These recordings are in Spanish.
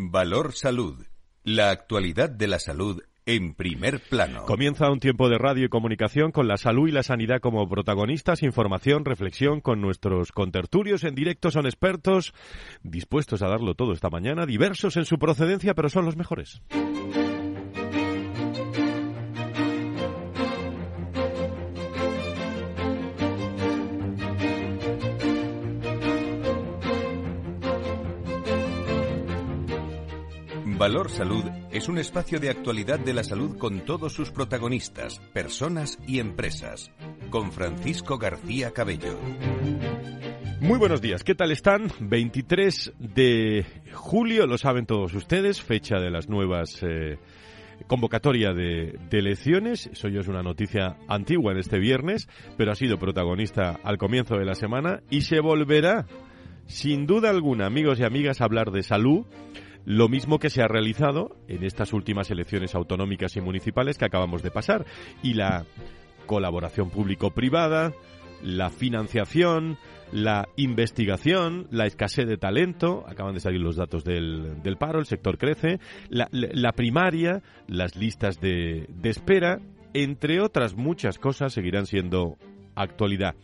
Valor Salud. La actualidad de la salud en primer plano. Comienza un tiempo de radio y comunicación con la salud y la sanidad como protagonistas, información, reflexión con nuestros contertulios en directo. Son expertos dispuestos a darlo todo esta mañana, diversos en su procedencia, pero son los mejores. Valor Salud es un espacio de actualidad de la salud con todos sus protagonistas, personas y empresas. Con Francisco García Cabello. Muy buenos días, ¿qué tal están? 23 de julio, lo saben todos ustedes, fecha de las nuevas eh, convocatoria de, elecciones. Eso ya es una noticia antigua en este viernes, pero ha sido protagonista al comienzo de la semana y se volverá, sin duda alguna, amigos y amigas, a hablar de salud lo mismo que se ha realizado en estas últimas elecciones autonómicas y municipales que acabamos de pasar. Y la colaboración público-privada, la financiación, la investigación, la escasez de talento, acaban de salir los datos del, del paro, el sector crece, la, la primaria, las listas de, de espera, entre otras muchas cosas, seguirán siendo actualidad.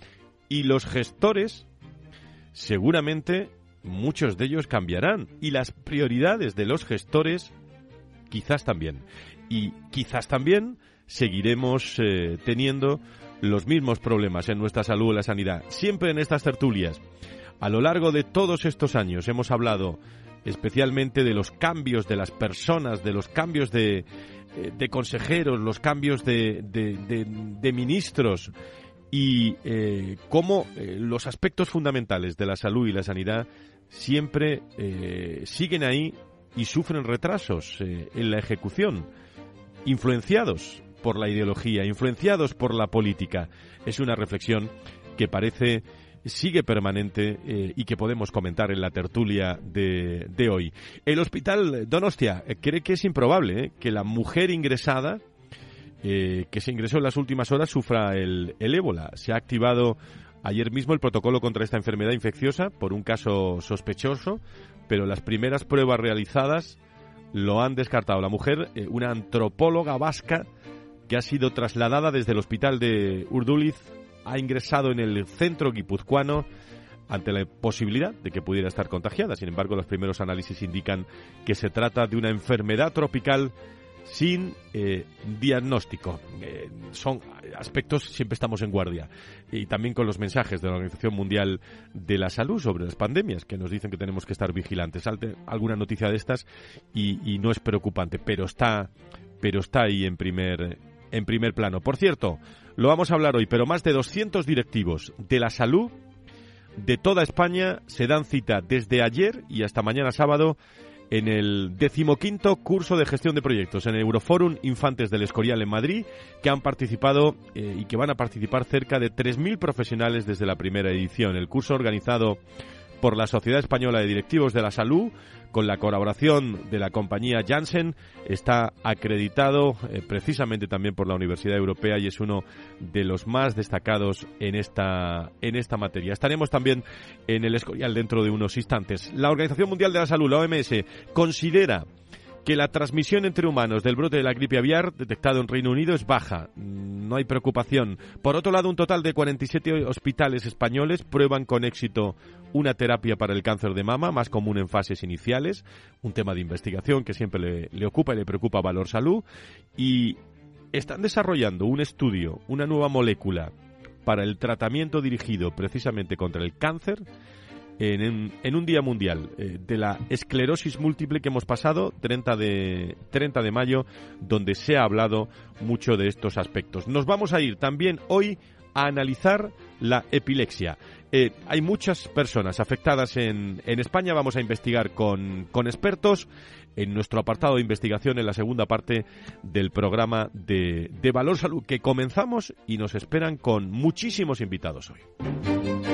Y los gestores seguramente muchos de ellos cambiarán y las prioridades de los gestores quizás también. Y quizás también seguiremos eh, teniendo los mismos problemas en nuestra salud y la sanidad. Siempre en estas tertulias, a lo largo de todos estos años, hemos hablado especialmente de los cambios de las personas, de los cambios de, eh, de consejeros, los cambios de, ministros y eh, cómo los aspectos fundamentales de la salud y la sanidad siempre eh, siguen ahí y sufren retrasos eh, en la ejecución, influenciados por la ideología, influenciados por la política. Es una reflexión que parece sigue permanente eh, y que podemos comentar en la tertulia de, de hoy. El hospital Donostia cree que es improbable que la mujer ingresada que se ingresó en las últimas horas sufra el, el ébola. Se ha activado ayer mismo el protocolo contra esta enfermedad infecciosa por un caso sospechoso, pero las primeras pruebas realizadas lo han descartado. La mujer, eh, una antropóloga vasca que ha sido trasladada desde el hospital de Urduliz, ha ingresado en el centro guipuzcoano ante la posibilidad de que pudiera estar contagiada. Sin embargo, los primeros análisis indican que se trata de una enfermedad tropical sin eh, diagnóstico. Eh, son aspectos, siempre estamos en guardia. Y también con los mensajes de la Organización Mundial de la Salud sobre las pandemias, que nos dicen que tenemos que estar vigilantes. Salte alguna noticia de estas y, y no es preocupante, pero está, pero está ahí en primer, en primer plano. Por cierto, lo vamos a hablar hoy, pero más de 200 directivos de la salud de toda España se dan cita desde ayer y hasta mañana sábado en el decimoquinto curso de gestión de proyectos en el Euroforum Infantes del Escorial en Madrid, que han participado eh, y que van a participar cerca de 3.000 profesionales desde la primera edición. El curso organizado por la Sociedad Española de Directivos de la Salud, con la colaboración de la compañía Janssen, está acreditado eh, precisamente también por la Universidad Europea y es uno de los más destacados en esta, en esta materia. Estaremos también en el Escorial dentro de unos instantes. La Organización Mundial de la Salud, la OMS, considera que la transmisión entre humanos del brote de la gripe aviar detectado en Reino Unido es baja. No hay preocupación. Por otro lado, un total de 47 hospitales españoles prueban con éxito una terapia para el cáncer de mama, más común en fases iniciales, un tema de investigación que siempre le, le ocupa y le preocupa a Valor Salud, y están desarrollando un estudio, una nueva molécula para el tratamiento dirigido precisamente contra el cáncer en, un día mundial eh, de la esclerosis múltiple que hemos pasado, 30 de, 30 de mayo, donde se ha hablado mucho de estos aspectos. Nos vamos a ir también hoy a analizar la epilepsia. Eh, hay muchas personas afectadas en, en España. Vamos a investigar con, con, expertos en nuestro apartado de investigación en la segunda parte del programa de, de Valor Salud que comenzamos y nos esperan con muchísimos invitados hoy.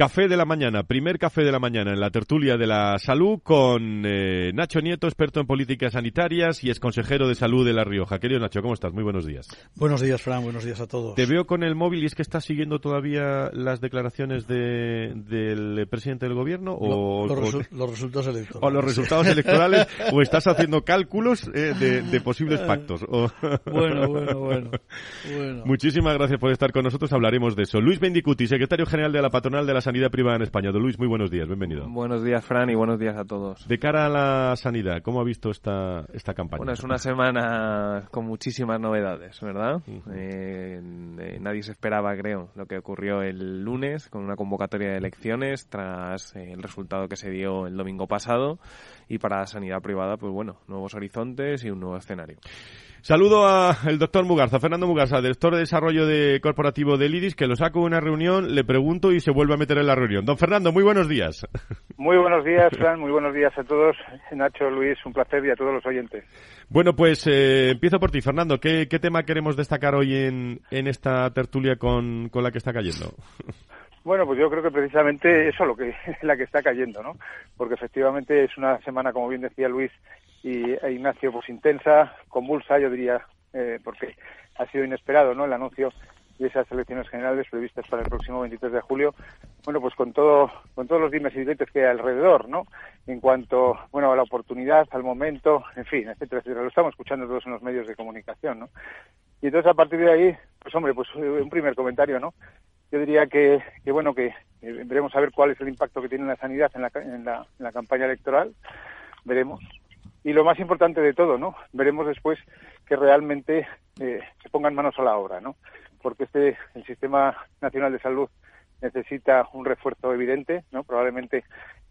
Café de la mañana, primer café de la mañana en la tertulia de la salud con eh, Nacho Nieto, experto en políticas sanitarias y ex consejero de salud de La Rioja. Querido Nacho, ¿cómo estás? Muy buenos días. Buenos días, Fran, buenos días a todos. Te veo con el móvil y es que estás siguiendo todavía las declaraciones de, del presidente del gobierno o, los, resultados electorales. O los resultados electorales o estás haciendo cálculos eh, de, posibles pactos. Bueno, bueno, bueno, Muchísimas gracias por estar con nosotros. Hablaremos de eso. Luis Bendicuti, secretario general de la Patronal de la Sanidad Privada en España. Don Luis, muy buenos días, bienvenido. Buenos días, Fran, y buenos días a todos. De cara a la sanidad, ¿cómo ha visto esta, esta campaña? Bueno, es una semana con muchísimas novedades, ¿verdad? Eh, eh, nadie se esperaba, creo, lo que ocurrió el lunes con una convocatoria de elecciones tras eh, el resultado que se dio el domingo pasado. Y para la sanidad privada, pues bueno, nuevos horizontes y un nuevo escenario. Saludo al doctor Mugarza, Fernando Mugarza, director de desarrollo de corporativo del IRIS, que lo saco de una reunión, le pregunto y se vuelve a meter en la reunión. Don Fernando, muy buenos días. Muy buenos días, Fran, muy buenos días a todos. Nacho, Luis, un placer y a todos los oyentes. Bueno, pues eh, empiezo por ti, Fernando. ¿Qué, tema queremos destacar hoy en, en esta tertulia con, con la que está cayendo? Bueno, pues yo creo que precisamente eso es lo que la que está cayendo, ¿no? Porque efectivamente es una semana, como bien decía Luis, y e Ignacio, pues intensa, convulsa, yo diría, eh, porque ha sido inesperado, ¿no? El anuncio de esas elecciones generales previstas para el próximo 23 de julio. Bueno, pues con todo, con todos los dimes y diretes que hay alrededor, ¿no? En cuanto, bueno, a la oportunidad, al momento, en fin, etcétera, etcétera. Lo estamos escuchando todos en los medios de comunicación, ¿no? Y entonces a partir de ahí, pues hombre, pues un primer comentario, ¿no? Yo diría que, que bueno, que veremos a ver cuál es el impacto que tiene la sanidad en la, en la, en la campaña electoral. Veremos, y lo más importante de todo, ¿no? Veremos después que realmente eh, se pongan manos a la obra, ¿no? Porque este el sistema nacional de salud necesita un refuerzo evidente, ¿no? Probablemente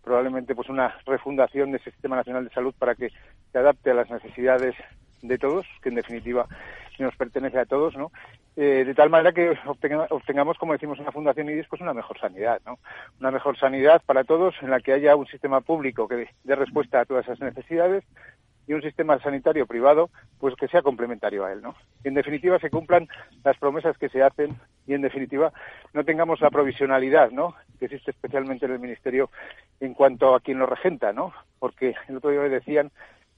probablemente pues una refundación de ese sistema nacional de salud para que se adapte a las necesidades de todos, que en definitiva nos pertenece a todos, ¿no? Eh, de tal manera que obtengamos, como decimos en la Fundación IDIS, pues una mejor sanidad, ¿no? Una mejor sanidad para todos, en la que haya un sistema público que dé respuesta a todas esas necesidades y un sistema sanitario privado, pues que sea complementario a él, ¿no? En definitiva se cumplan las promesas que se hacen y en definitiva no tengamos la provisionalidad, ¿no? Que existe especialmente en el Ministerio en cuanto a quien lo regenta, ¿no? Porque el otro día me decían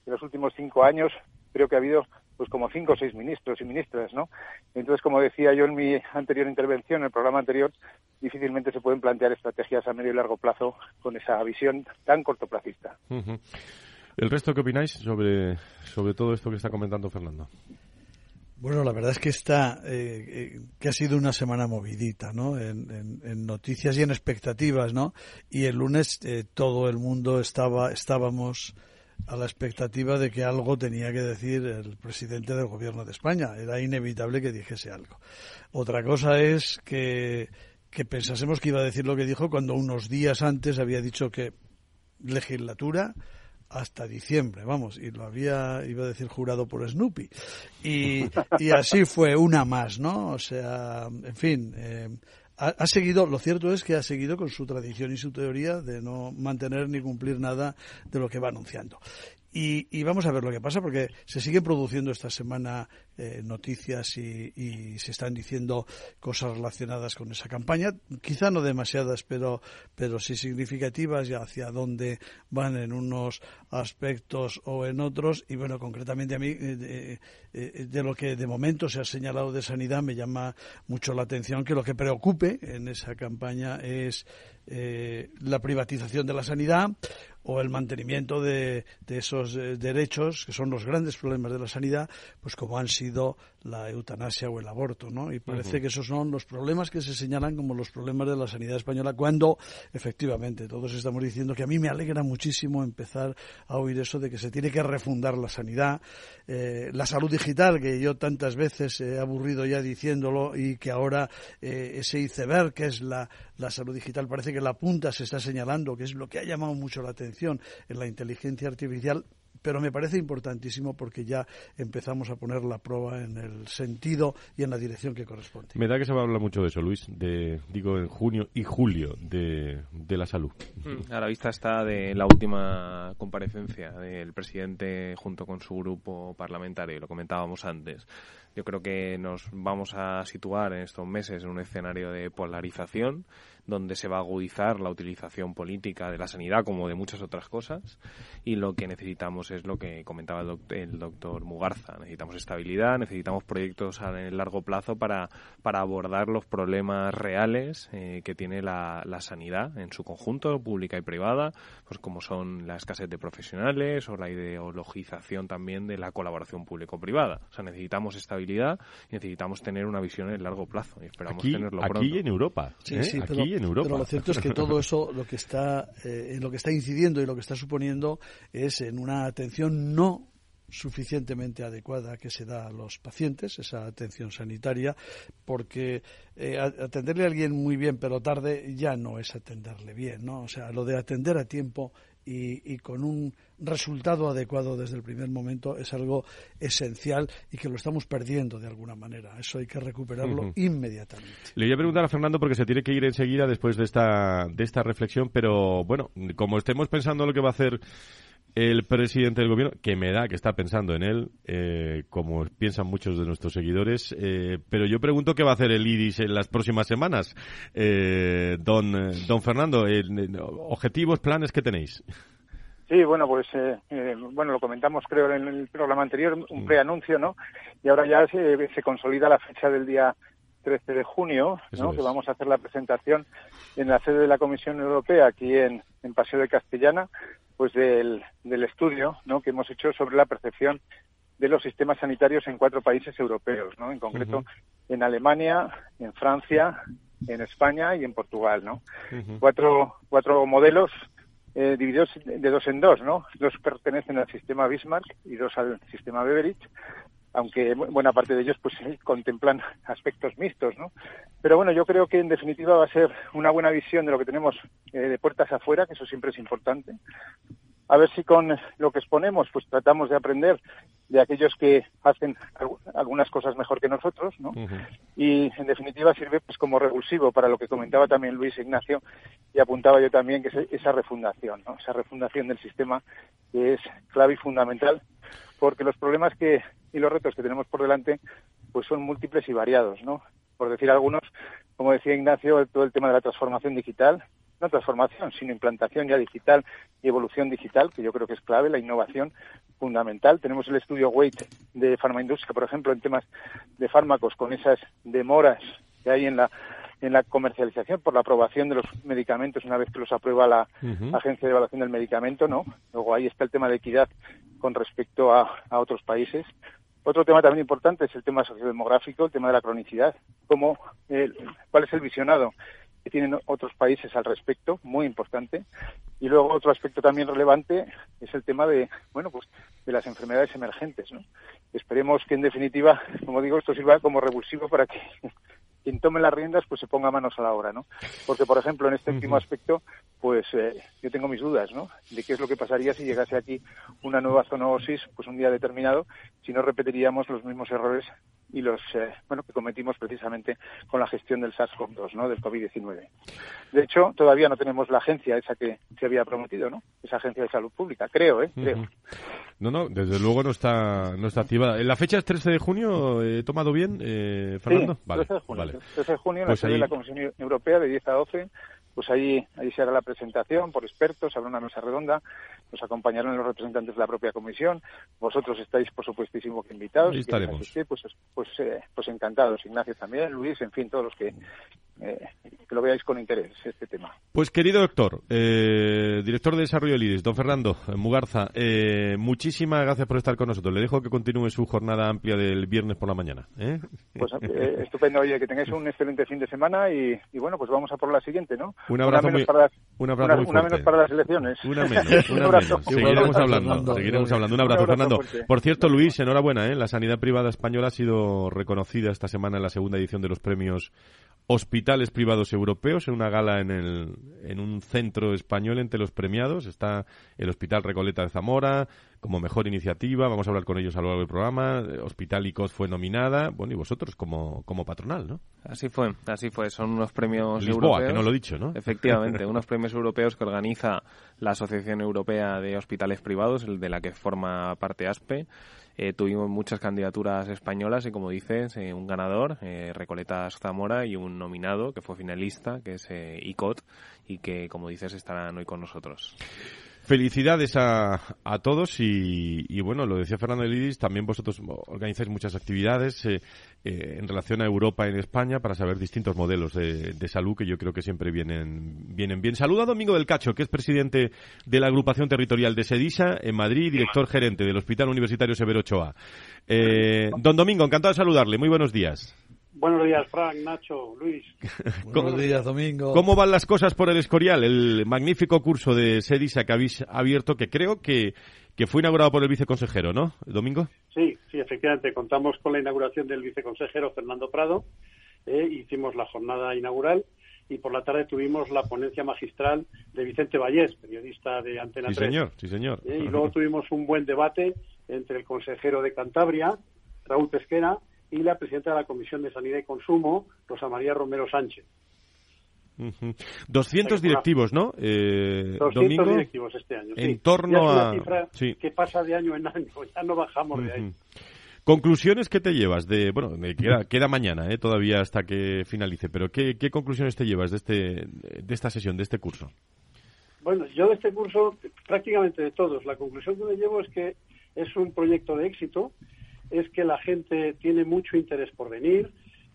que los últimos cinco años creo que ha habido pues como cinco o seis ministros y ministras, ¿no? Entonces, como decía yo en mi anterior intervención, en el programa anterior, difícilmente se pueden plantear estrategias a medio y largo plazo con esa visión tan cortoplacista. ¿El resto qué opináis sobre, sobre todo esto que está comentando Fernando? Bueno, la verdad es que está, eh, eh, que ha sido una semana movidita, ¿no? En, noticias y en expectativas, ¿no? Y el lunes eh, todo el mundo estaba, estábamos a la expectativa de que algo tenía que decir el presidente del gobierno de España. Era inevitable que dijese algo. Otra cosa es que, que pensásemos que iba a decir lo que dijo cuando unos días antes había dicho que legislatura hasta diciembre, vamos, y lo había, iba a decir, jurado por Snoopy. Y, y así fue una más, ¿no? O sea, en fin, eh, ha, seguido, lo cierto es que ha seguido con su tradición y su teoría de no mantener ni cumplir nada de lo que va anunciando. Y, vamos a ver lo que pasa, porque se siguen produciendo esta semana eh, noticias y, se están diciendo cosas relacionadas con esa campaña, quizá no demasiadas, pero, pero sí significativas y hacia dónde van en unos aspectos o en otros. Y bueno, concretamente a mí, eh, eh, de lo que de momento se ha señalado de sanidad, me llama mucho la atención que lo que preocupe en esa campaña es la privatización de la sanidad o el mantenimiento de, de esos eh, derechos, que son los grandes problemas de la sanidad, pues como han sido la eutanasia o el aborto, ¿no? Y parece que esos son los problemas que se señalan como los problemas de la sanidad española, cuando efectivamente todos estamos diciendo que a mí me alegra muchísimo empezar a oír eso de que se tiene que refundar la sanidad, eh, la salud digital, que yo tantas veces he aburrido ya diciéndolo, y que ahora eh, ese iceberg, que es la, la salud digital, parece que la punta se está señalando, que es lo que ha llamado mucho la atención en la inteligencia artificial, pero me parece importantísimo porque ya empezamos a poner la prueba en el sentido y en la dirección que corresponde. Me da que se va a hablar mucho de eso, Luis, de, digo, en junio y julio de, de la salud. Mm, a la vista está de la última comparecencia del presidente junto con su grupo parlamentario, lo comentábamos antes. Yo creo que nos vamos a situar en estos meses en un escenario de polarización, donde se va a agudizar la utilización política de la sanidad como de muchas otras cosas y lo que necesitamos es lo que comentaba el, doctor Mugarza. Necesitamos estabilidad, necesitamos proyectos a largo plazo para, para abordar los problemas reales eh, que tiene la, la sanidad en su conjunto, pública y privada, pues como son la escasez de profesionales o la ideologización también de la colaboración público-privada. O sea, necesitamos estabilidad y necesitamos tener una visión en largo plazo y esperamos tenerlo pronto. Aquí en Europa. Sí, ¿eh? sí, aquí en Pero lo cierto es que todo eso lo que está, eh, lo que está incidiendo y lo que está suponiendo es en una atención no suficientemente adecuada que se da a los pacientes, esa atención sanitaria, porque eh, atenderle a alguien muy bien pero tarde ya no es atenderle bien, ¿no? O sea, lo de atender a tiempo y, con un resultado adecuado desde el primer momento es algo esencial y que lo estamos perdiendo de alguna manera. Eso hay que recuperarlo inmediatamente. Le voy a preguntar a Fernando porque se tiene que ir enseguida después de esta, de esta reflexión, pero bueno, como estemos pensando lo que va a hacer el presidente del gobierno, que me da que está pensando en él, eh, como piensan muchos de nuestros seguidores, eh, pero yo pregunto qué va a hacer el IRIS en las próximas semanas. Eh, don, don Fernando, objetivos, planes que tenéis. Sí, bueno, pues bueno, lo comentamos creo en el programa anterior, un mm. preanuncio, ¿no? Y ahora ya se, se consolida la fecha del día 13 de junio, ¿no? que vamos a hacer la presentación en la sede de la Comisión Europea, aquí en, en Paseo de Castellana, pues del, del estudio ¿no? que hemos hecho sobre la percepción de los sistemas sanitarios en cuatro países europeos, ¿no? En concreto, en Alemania, en Francia, en España y en Portugal, ¿no? Cuatro, cuatro modelos eh, divididos de dos en dos, ¿no? Dos pertenecen al sistema Bismarck y dos al sistema Beveridge, aunque buena parte de ellos pues contemplan aspectos mixtos, ¿no? Pero bueno, yo creo que en definitiva va a ser una buena visión de lo que tenemos eh, de puertas afuera, que eso siempre es importante. A ver si con lo que exponemos pues tratamos de aprender de aquellos que hacen algunas cosas mejor que nosotros, ¿no? Y en definitiva sirve pues como revulsivo para lo que comentaba también Luis Ignacio y apuntaba yo también que es esa refundación, ¿no? Esa refundación del sistema que es clave y fundamental porque los problemas que y los retos que tenemos por delante pues son múltiples y variados, ¿no? Por decir algunos, como decía Ignacio, todo el tema de la transformación digital, no transformación, sino implantación ya digital y evolución digital, que yo creo que es clave, la innovación fundamental. Tenemos el estudio WAIT de farmaindustria, por ejemplo, en temas de fármacos, con esas demoras que hay en la en la comercialización por la aprobación de los medicamentos una vez que los aprueba la Agencia de Evaluación del Medicamento, ¿no? Luego ahí está el tema de equidad con respecto a, otros países. Otro tema también importante es el tema sociodemográfico, el tema de la cronicidad, cómo, cuál es el visionado que tienen otros países al respecto, muy importante. Y luego otro aspecto también relevante es el tema de, bueno, pues de las enfermedades emergentes, ¿no? Esperemos que en definitiva, como digo, esto sirva como revulsivo para que quien tome las riendas pues se ponga manos a la obra, ¿no? Porque, por ejemplo, en este último aspecto, pues eh, yo tengo mis dudas, ¿no? De qué es lo que pasaría si llegase aquí una nueva zoonosis, pues un día determinado, si no repetiríamos los mismos errores y los, eh, bueno, que cometimos precisamente con la gestión del SARS-CoV-2, ¿no? Del COVID-19. De hecho, todavía no tenemos la agencia esa que se había prometido, ¿no? Esa agencia de salud pública, creo, ¿eh? Creo. No, no, desde luego no está, no está activada. ¿La fecha es 13 de junio? ¿He tomado bien, eh, Fernando? Sí, 13 de junio. 13 de junio en la pues sede de la Comisión Europea de 10 a 12 pues ahí, ahí se hará la presentación por expertos, habrá una mesa redonda, nos acompañarán los representantes de la propia comisión, vosotros estáis por supuestísimo que invitados, y estaremos. pues, pues, eh, pues encantados, Ignacio también, Luis, en fin, todos los que eh, que lo veáis con interés este tema. Pues querido doctor, eh, director de desarrollo del IRIS, don Fernando Mugarza, eh, muchísimas gracias por estar con nosotros. Le dejo que continúe su jornada amplia del viernes por la mañana. Pues estupendo, oye, que tengáis un excelente fin de semana y, bueno, pues vamos a por la siguiente, ¿no? Un abrazo una menos, para, las, una, menos para las elecciones. Una menos, una menos. Seguiremos hablando, seguiremos hablando. Un abrazo, Fernando. Por cierto, Luis, enhorabuena, ¿eh? La sanidad privada española ha sido reconocida esta semana en la segunda edición de los premios hospitales privados europeos en una gala en, el, en un centro español entre los premiados. Está el Hospital Recoleta de Zamora, como mejor iniciativa. Vamos a hablar con ellos a lo largo del programa. Hospitalicos fue nominada. Bueno, y vosotros como, como patronal, ¿no? Así fue, así fue. Son unos premios Lisboa, europeos. que no lo he dicho, ¿no? Efectivamente, unos premios europeos que organiza la Asociación Europea de Hospitales Privados, el de la que forma parte ASPE. Eh, tuvimos muchas candidaturas españolas y, como dices, eh, un ganador, eh, Recoletas Zamora, y un nominado que fue finalista, que es eh, ICOT, y que, como dices, estarán hoy con nosotros. Felicidades a, a todos y, y, bueno, lo decía Fernando Elidis, también vosotros organizáis muchas actividades eh, eh, en relación a Europa y en España para saber distintos modelos de, de, salud que yo creo que siempre vienen, vienen bien. Saluda a Domingo del Cacho, que es presidente de la agrupación territorial de Sedisa en Madrid director gerente del Hospital Universitario Severo Ochoa. Eh, don Domingo, encantado de saludarle. Muy buenos días. Buenos días, Frank, Nacho, Luis. Buenos días, Domingo. ¿Cómo van las cosas por el Escorial? El magnífico curso de Sedisa que habéis abierto, que creo que, que fue inaugurado por el viceconsejero, ¿no, Domingo? Sí, sí, efectivamente. Contamos con la inauguración del viceconsejero Fernando Prado. Eh, hicimos la jornada inaugural y por la tarde tuvimos la ponencia magistral de Vicente Vallés, periodista de Antena sí, 3. Señor, sí, señor. Eh, y luego tuvimos un buen debate entre el consejero de Cantabria, Raúl Pesquera, y la presidenta de la Comisión de Sanidad y Consumo, Rosa María Romero Sánchez. Uh -huh. 200 directivos, ¿no? Eh, 200 Domingo, directivos este año. En sí. torno ya es a. Una cifra sí. que pasa de año en año, ya no bajamos uh -huh. de ahí. Conclusiones que te llevas de, bueno, queda, mañana, eh, todavía hasta que finalice, pero ¿qué, ¿qué, conclusiones te llevas de este, de esta sesión, de este curso? Bueno, yo de este curso, prácticamente de todos, la conclusión que me llevo es que es un proyecto de éxito, es que la gente tiene mucho interés por venir,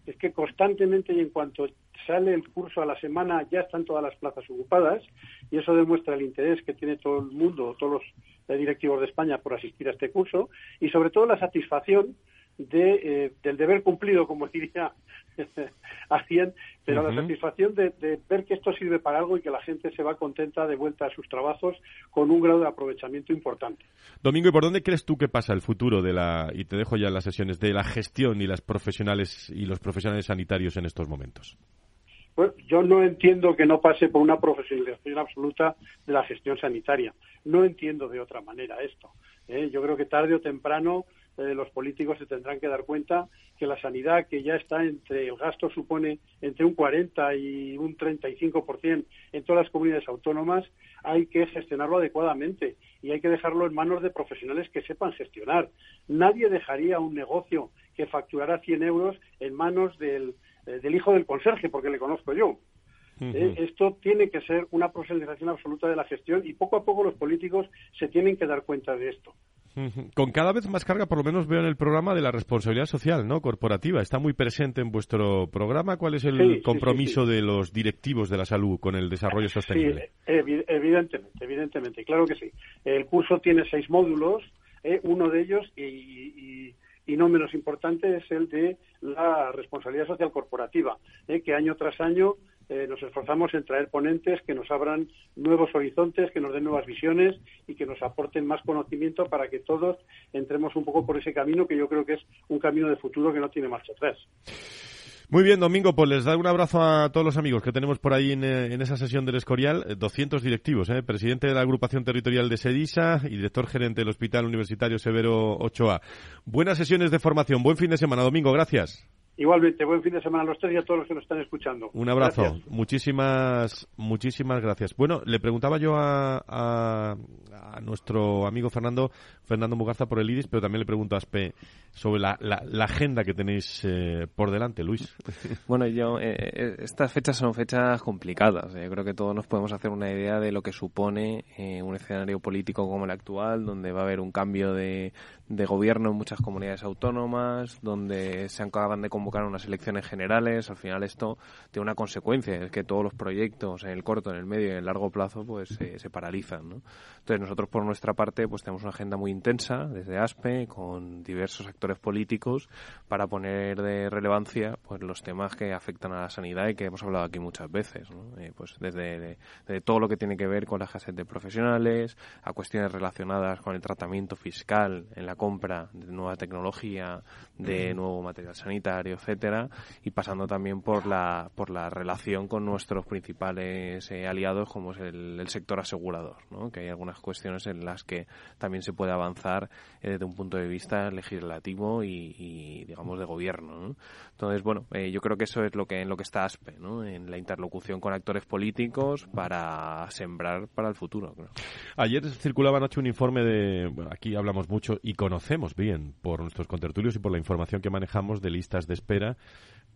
es que constantemente y en cuanto sale el curso a la semana ya están todas las plazas ocupadas y eso demuestra el interés que tiene todo el mundo, todos los directivos de España por asistir a este curso y sobre todo la satisfacción de, eh, del deber cumplido, como diría alguien, pero uh -huh. la satisfacción de, de, ver que esto sirve para algo y que la gente se va contenta de vuelta a sus trabajos con un grado de aprovechamiento importante. Domingo, ¿y por dónde crees tú que pasa el futuro de la, y te dejo ya las sesiones, de la gestión y las profesionales y los profesionales sanitarios en estos momentos? Pues yo no entiendo que no pase por una profesionalización absoluta de la gestión sanitaria. No entiendo de otra manera esto. ¿eh? Yo creo que tarde o temprano eh, los políticos se tendrán que dar cuenta que la sanidad, que ya está entre, el gasto supone entre un 40 y un 35% en todas las comunidades autónomas, hay que gestionarlo adecuadamente y hay que dejarlo en manos de profesionales que sepan gestionar. Nadie dejaría un negocio que facturara 100 euros en manos del, eh, del hijo del conserje, porque le conozco yo. Uh -huh. eh, esto tiene que ser una profesionalización absoluta de la gestión y poco a poco los políticos se tienen que dar cuenta de esto. Con cada vez más carga, por lo menos veo en el programa de la responsabilidad social, ¿no? Corporativa. Está muy presente en vuestro programa. ¿Cuál es el sí, compromiso sí, sí, de los directivos de la salud con el desarrollo sostenible? Evi evidentemente, evidentemente. Claro que sí. El curso tiene seis módulos. Eh, uno de ellos, y, y, y, no menos importante, es el de la responsabilidad social corporativa, eh, que año tras año eh, nos esforzamos en traer ponentes que nos abran nuevos horizontes, que nos den nuevas visiones y que nos aporten más conocimiento para que todos entremos un poco por ese camino que yo creo que es un camino de futuro que no tiene marcha atrás. Muy bien, Domingo, pues les da un abrazo a todos los amigos que tenemos por ahí en, en esa sesión del Escorial. 200 directivos, ¿eh? presidente de la agrupación territorial de Sedisa y director gerente del Hospital Universitario Severo Ochoa. Buenas sesiones de formación, buen fin de semana, Domingo, gracias. Igualmente, buen fin de semana a los tres y a todos los que nos están escuchando. Un abrazo. Gracias. Muchísimas, muchísimas gracias. Bueno, le preguntaba yo a, a, a, nuestro amigo Fernando, Fernando Mugarza por el IDIS, pero también le pregunto a Aspe sobre la, la, la agenda que tenéis eh, por delante, Luis. Bueno, yo, eh, estas fechas son fechas complicadas. Yo creo que todos nos podemos hacer una idea de lo que supone eh, un escenario político como el actual, donde va a haber un cambio de, de gobierno en muchas comunidades autónomas, donde se acaban de convocar unas elecciones generales. Al final esto tiene una consecuencia, es que todos los proyectos en el corto, en el medio y en el largo plazo pues se, se paralizan. ¿no? Entonces nosotros por nuestra parte pues tenemos una agenda muy intensa desde ASPE con diversos actores políticos para poner de relevancia pues los temas que afectan a la sanidad y que hemos hablado aquí muchas veces. ¿no? Eh, pues desde de, de todo lo que tiene que ver con la escasez de profesionales, a cuestiones relacionadas con el tratamiento fiscal en la compra de nueva tecnología, de nuevo material sanitario, etcétera, y pasando también por la, por la relación con nuestros principales eh, aliados, como es el, sector asegurador, ¿no? que hay algunas cuestiones en las que también se puede avanzar eh, desde un punto de vista legislativo y, digamos, de gobierno. Entonces, bueno, eh, yo creo que eso es lo que en lo que está ASPE, ¿no? en la interlocución con actores políticos para sembrar para el futuro. Ayer circulaba anoche un informe de, bueno, aquí hablamos mucho y conocemos bien por nuestros contertulios y por la información que manejamos de listas de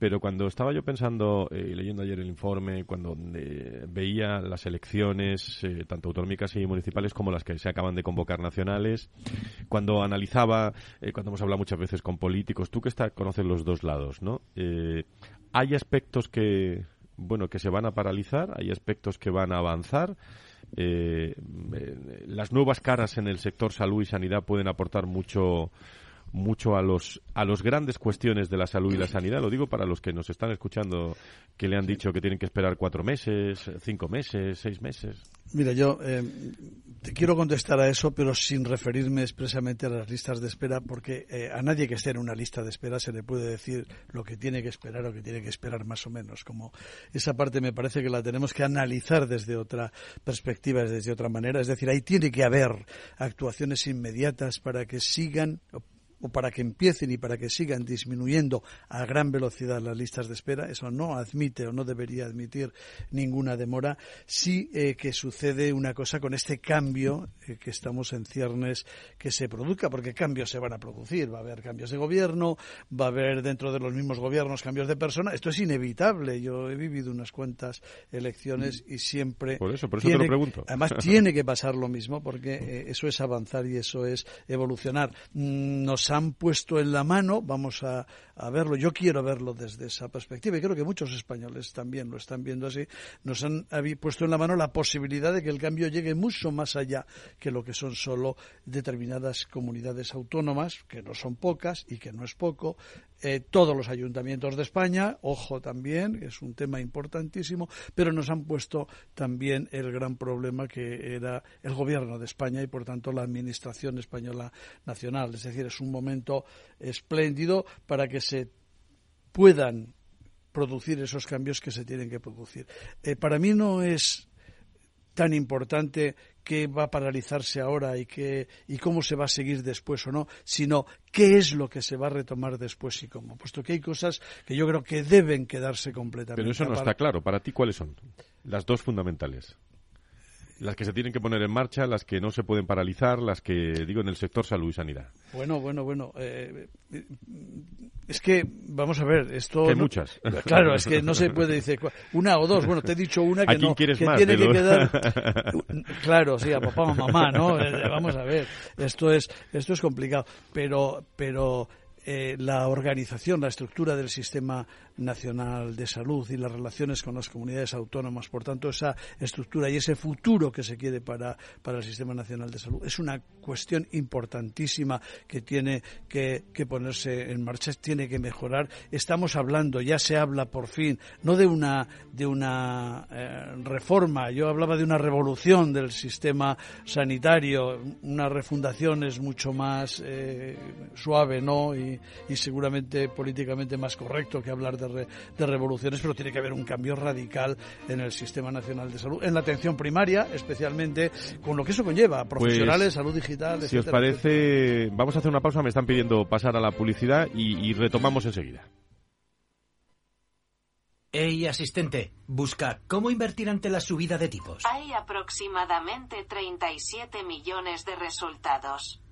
pero cuando estaba yo pensando y eh, leyendo ayer el informe, cuando eh, veía las elecciones, eh, tanto autonómicas y municipales como las que se acaban de convocar nacionales, cuando analizaba, cuando hemos hablado muchas veces con políticos, tú que está, conoces los dos lados, ¿no? hay aspectos que, bueno, que se van a paralizar, hay aspectos que van a avanzar. las nuevas caras en el sector salud y sanidad pueden aportar mucho mucho a los a los grandes cuestiones de la salud y la sanidad. Lo digo para los que nos están escuchando que le han dicho que tienen que esperar cuatro meses, cinco meses, seis meses. Mira, yo eh, te quiero contestar a eso, pero sin referirme expresamente a las listas de espera, porque eh, a nadie que esté en una lista de espera se le puede decir lo que tiene que esperar o que tiene que esperar más o menos. Como esa parte me parece que la tenemos que analizar desde otra perspectiva, desde otra manera. Es decir, ahí tiene que haber actuaciones inmediatas para que sigan o para que empiecen y para que sigan disminuyendo a gran velocidad las listas de espera, eso no admite o no debería admitir ninguna demora, sí eh, que sucede una cosa con este cambio eh, que estamos en ciernes que se produzca, porque cambios se van a producir, va a haber cambios de gobierno, va a haber dentro de los mismos gobiernos cambios de persona, esto es inevitable, yo he vivido unas cuantas elecciones y siempre... Por eso, por eso te lo pregunto. Además tiene que pasar lo mismo, porque eh, eso es avanzar y eso es evolucionar. Mm, nos han puesto en la mano, vamos a, verlo, yo quiero verlo desde esa perspectiva y creo que muchos españoles también lo están viendo así, nos han puesto en la mano la posibilidad de que el cambio llegue mucho más allá que lo que son solo determinadas comunidades autónomas, que no son pocas y que no es poco, eh, todos los ayuntamientos de España, ojo también, es un tema importantísimo, pero nos han puesto también el gran problema que era el gobierno de España y por tanto la administración española nacional. Es decir, es un momento espléndido para que se puedan producir esos cambios que se tienen que producir. Eh, para mí no es tan importante qué va a paralizarse ahora y, qué, y cómo se va a seguir después o no, sino qué es lo que se va a retomar después y cómo. Puesto que hay cosas que yo creo que deben quedarse completamente. Pero eso no está claro. Para ti, ¿cuáles son? Las dos fundamentales. Las que se tienen que poner en marcha, las que no se pueden paralizar, las que, digo, en el sector salud y sanidad. Bueno, bueno, bueno. Eh, es que, vamos a ver, esto... hay muchas. Claro, es que no se puede decir una o dos. Bueno, te he dicho una que no... que tiene que quedar... Claro, sí, a papá o mamá, ¿no? Eh, vamos a ver, esto es, esto es complicado. Pero, pero eh, la organización, la estructura del sistema nacional de salud y las relaciones con las comunidades autónomas, por tanto, esa estructura y ese futuro que se quiere para, para el sistema nacional de salud es una cuestión importantísima que tiene que, ponerse en marcha, tiene que mejorar. Estamos hablando, ya se habla por fin, no de una, de una eh, reforma, yo hablaba de una revolución del sistema sanitario, una refundación es mucho más eh, suave, ¿no? Y, y seguramente políticamente más correcto que hablar de, revoluciones, pero tiene que haber un cambio radical en el Sistema Nacional de Salud, en la atención primaria, especialmente con lo que eso conlleva, pues, profesionales, salud digital, Si os parece, vamos a hacer una pausa, me están pidiendo pasar a la publicidad y, y retomamos enseguida. Hey, asistente, busca cómo invertir ante la subida de tipos. Hay aproximadamente 37 millones de resultados.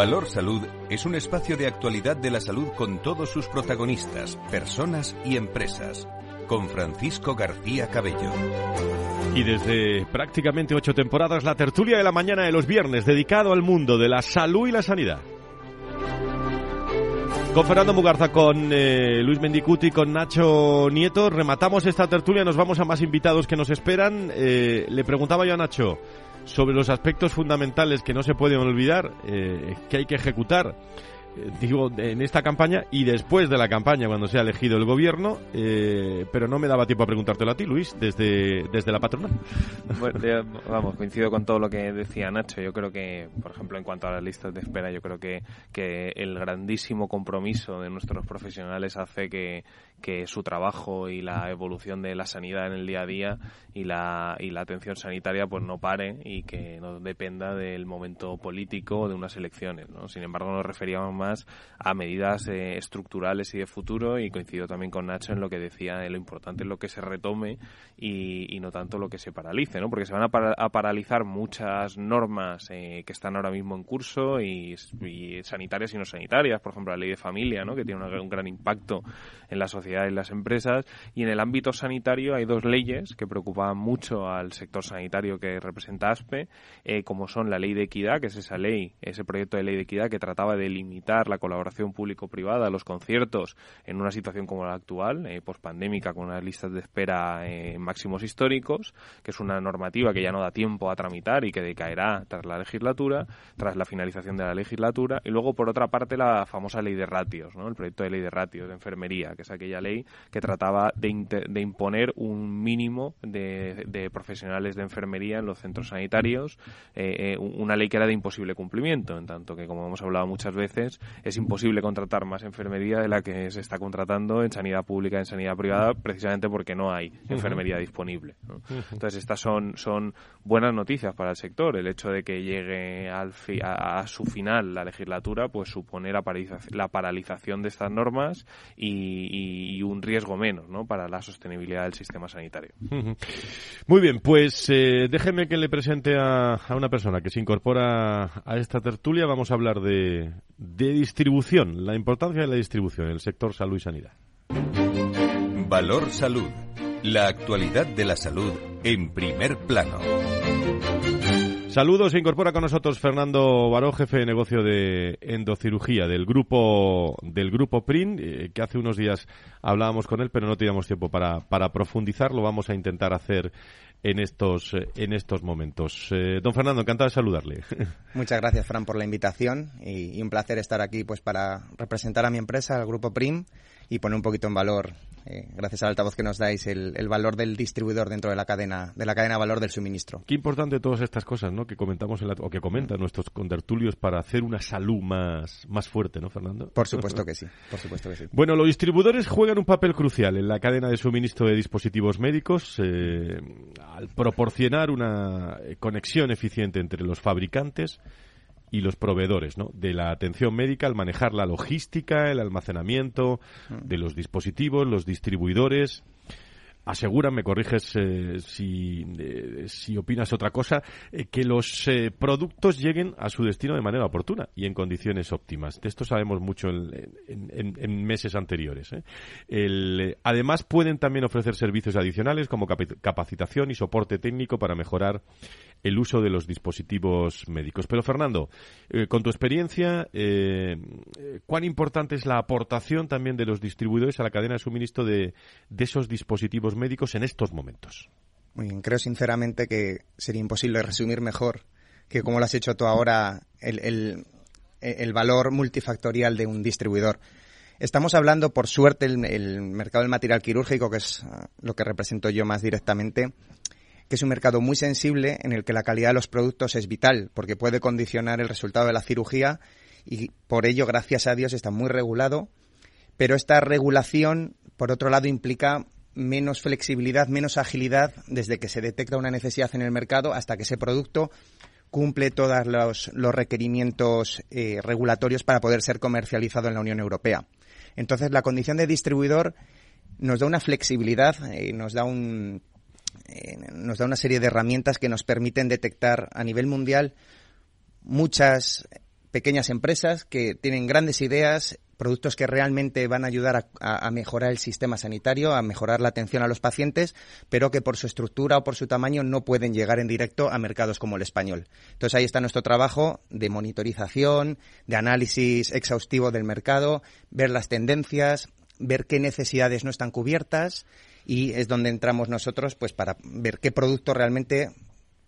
Valor Salud es un espacio de actualidad de la salud con todos sus protagonistas, personas y empresas. Con Francisco García Cabello. Y desde prácticamente ocho temporadas, la tertulia de la mañana de los viernes, dedicado al mundo de la salud y la sanidad. Con Fernando Mugarza, con eh, Luis Mendicuti, con Nacho Nieto, rematamos esta tertulia, nos vamos a más invitados que nos esperan. Eh, le preguntaba yo a Nacho, sobre los aspectos fundamentales que no se pueden olvidar, eh, que hay que ejecutar eh, digo, en esta campaña y después de la campaña, cuando se ha elegido el gobierno, eh, pero no me daba tiempo a preguntártelo a ti, Luis, desde, desde la patronal. Bueno, vamos, coincido con todo lo que decía Nacho. Yo creo que, por ejemplo, en cuanto a las listas de espera, yo creo que, que el grandísimo compromiso de nuestros profesionales hace que, que su trabajo y la evolución de la sanidad en el día a día y la, y la atención sanitaria pues no pare y que no dependa del momento político o de unas elecciones. ¿no? Sin embargo, nos referíamos más a medidas eh, estructurales y de futuro y coincido también con Nacho en lo que decía de lo importante es lo que se retome y, no tanto lo que se paralice, ¿no? porque se van a, paralizar muchas normas eh, que están ahora mismo en curso y, sanitarias y no sanitarias, por ejemplo la ley de familia, ¿no? que tiene un gran impacto en la sociedad y las empresas y en el ámbito sanitario hay dos leyes que preocupan mucho al sector sanitario que representa ASPE, eh, como son la ley de equidad, que es esa ley, ese proyecto de ley de equidad que trataba de limitar la colaboración público-privada, los conciertos, en una situación como la actual, eh, pospandémica, con unas listas de espera eh, máximos históricos, que es una normativa que ya no da tiempo a tramitar y que decaerá tras la legislatura, tras la finalización de la legislatura, y luego, por otra parte, la famosa ley de ratios, ¿no? el proyecto de ley de ratios de enfermería, que es aquella ley que trataba de, de imponer un mínimo de, de, profesionales de enfermería en los centros sanitarios, eh, eh, una ley que era de imposible cumplimiento, en tanto que, como hemos hablado muchas veces, es imposible contratar más enfermería de la que se está contratando en sanidad pública y en sanidad privada precisamente porque no hay enfermería disponible. Entonces, estas son, son buenas noticias para el sector. El hecho de que llegue al a, su final la legislatura pues supone la, la paralización de estas normas y, un riesgo menos ¿no? para la sostenibilidad del sistema sanitario. Muy bien, pues eh, déjeme que le presente a, una persona que se incorpora a esta tertulia. Vamos a hablar de distribución, la importancia de la distribución en el sector salud y sanidad. Valor Salud. La actualidad de la salud en primer plano. Saludos, se incorpora con nosotros Fernando Baró, jefe de negocio de endocirugía del grupo del grupo PRIN, eh, que hace unos días hablábamos con él, pero no teníamos tiempo para, para profundizar, lo vamos a intentar hacer en estos, eh, en estos momentos. Eh, don Fernando, encantado de saludarle. Muchas gracias, Fran, por la invitación y, y, un placer estar aquí pues para representar a mi empresa, al Grupo PRIM, y poner un poquito en valor eh, gracias al altavoz que nos dais, el, el, valor del distribuidor dentro de la cadena de la cadena de valor del suministro. Qué importante todas estas cosas, ¿no? Que comentamos en la, o que comentan nuestros contertulios para hacer una salud más más fuerte, ¿no, Fernando? Por supuesto que sí, por supuesto que sí. Bueno, los distribuidores juegan un papel crucial en la cadena de suministro de dispositivos médicos eh, al proporcionar una conexión eficiente entre los fabricantes y los proveedores ¿no? de la atención médica al manejar la logística, el almacenamiento de los dispositivos, los distribuidores. aseguran, me corriges eh, si, eh, si opinas otra cosa, eh, que los productos lleguen a su destino de manera oportuna y en condiciones óptimas. De esto sabemos mucho en, meses anteriores. además, pueden también ofrecer servicios adicionales como capacitación y soporte técnico para mejorar el uso de los dispositivos médicos. Pero, Fernando, con tu experiencia, ¿cuán importante es la aportación también de los distribuidores a la cadena de suministro de, de esos dispositivos médicos en estos momentos? Muy bien, creo sinceramente que sería imposible resumir mejor que como lo has hecho tú ahora el, valor multifactorial de un distribuidor. Estamos hablando, por suerte, el, el, mercado del material quirúrgico, que es ah, lo que represento yo más directamente, que es un mercado muy sensible en el que la calidad de los productos es vital, porque puede condicionar el resultado de la cirugía y por ello, gracias a Dios, está muy regulado. Pero esta regulación, por otro lado, implica menos flexibilidad, menos agilidad desde que se detecta una necesidad en el mercado hasta que ese producto cumple todos los, requerimientos eh, regulatorios para poder ser comercializado en la Unión Europea. Entonces, la condición de distribuidor nos da una flexibilidad, eh, nos da un, eh, nos da una serie de herramientas que nos permiten detectar a nivel mundial muchas pequeñas empresas que tienen grandes ideas productos que realmente van a ayudar a, mejorar el sistema sanitario, a mejorar la atención a los pacientes, pero que por su estructura o por su tamaño no pueden llegar en directo a mercados como el español. Entonces ahí está nuestro trabajo de monitorización, de análisis exhaustivo del mercado, ver las tendencias, ver qué necesidades no están cubiertas y es donde entramos nosotros pues para ver qué producto realmente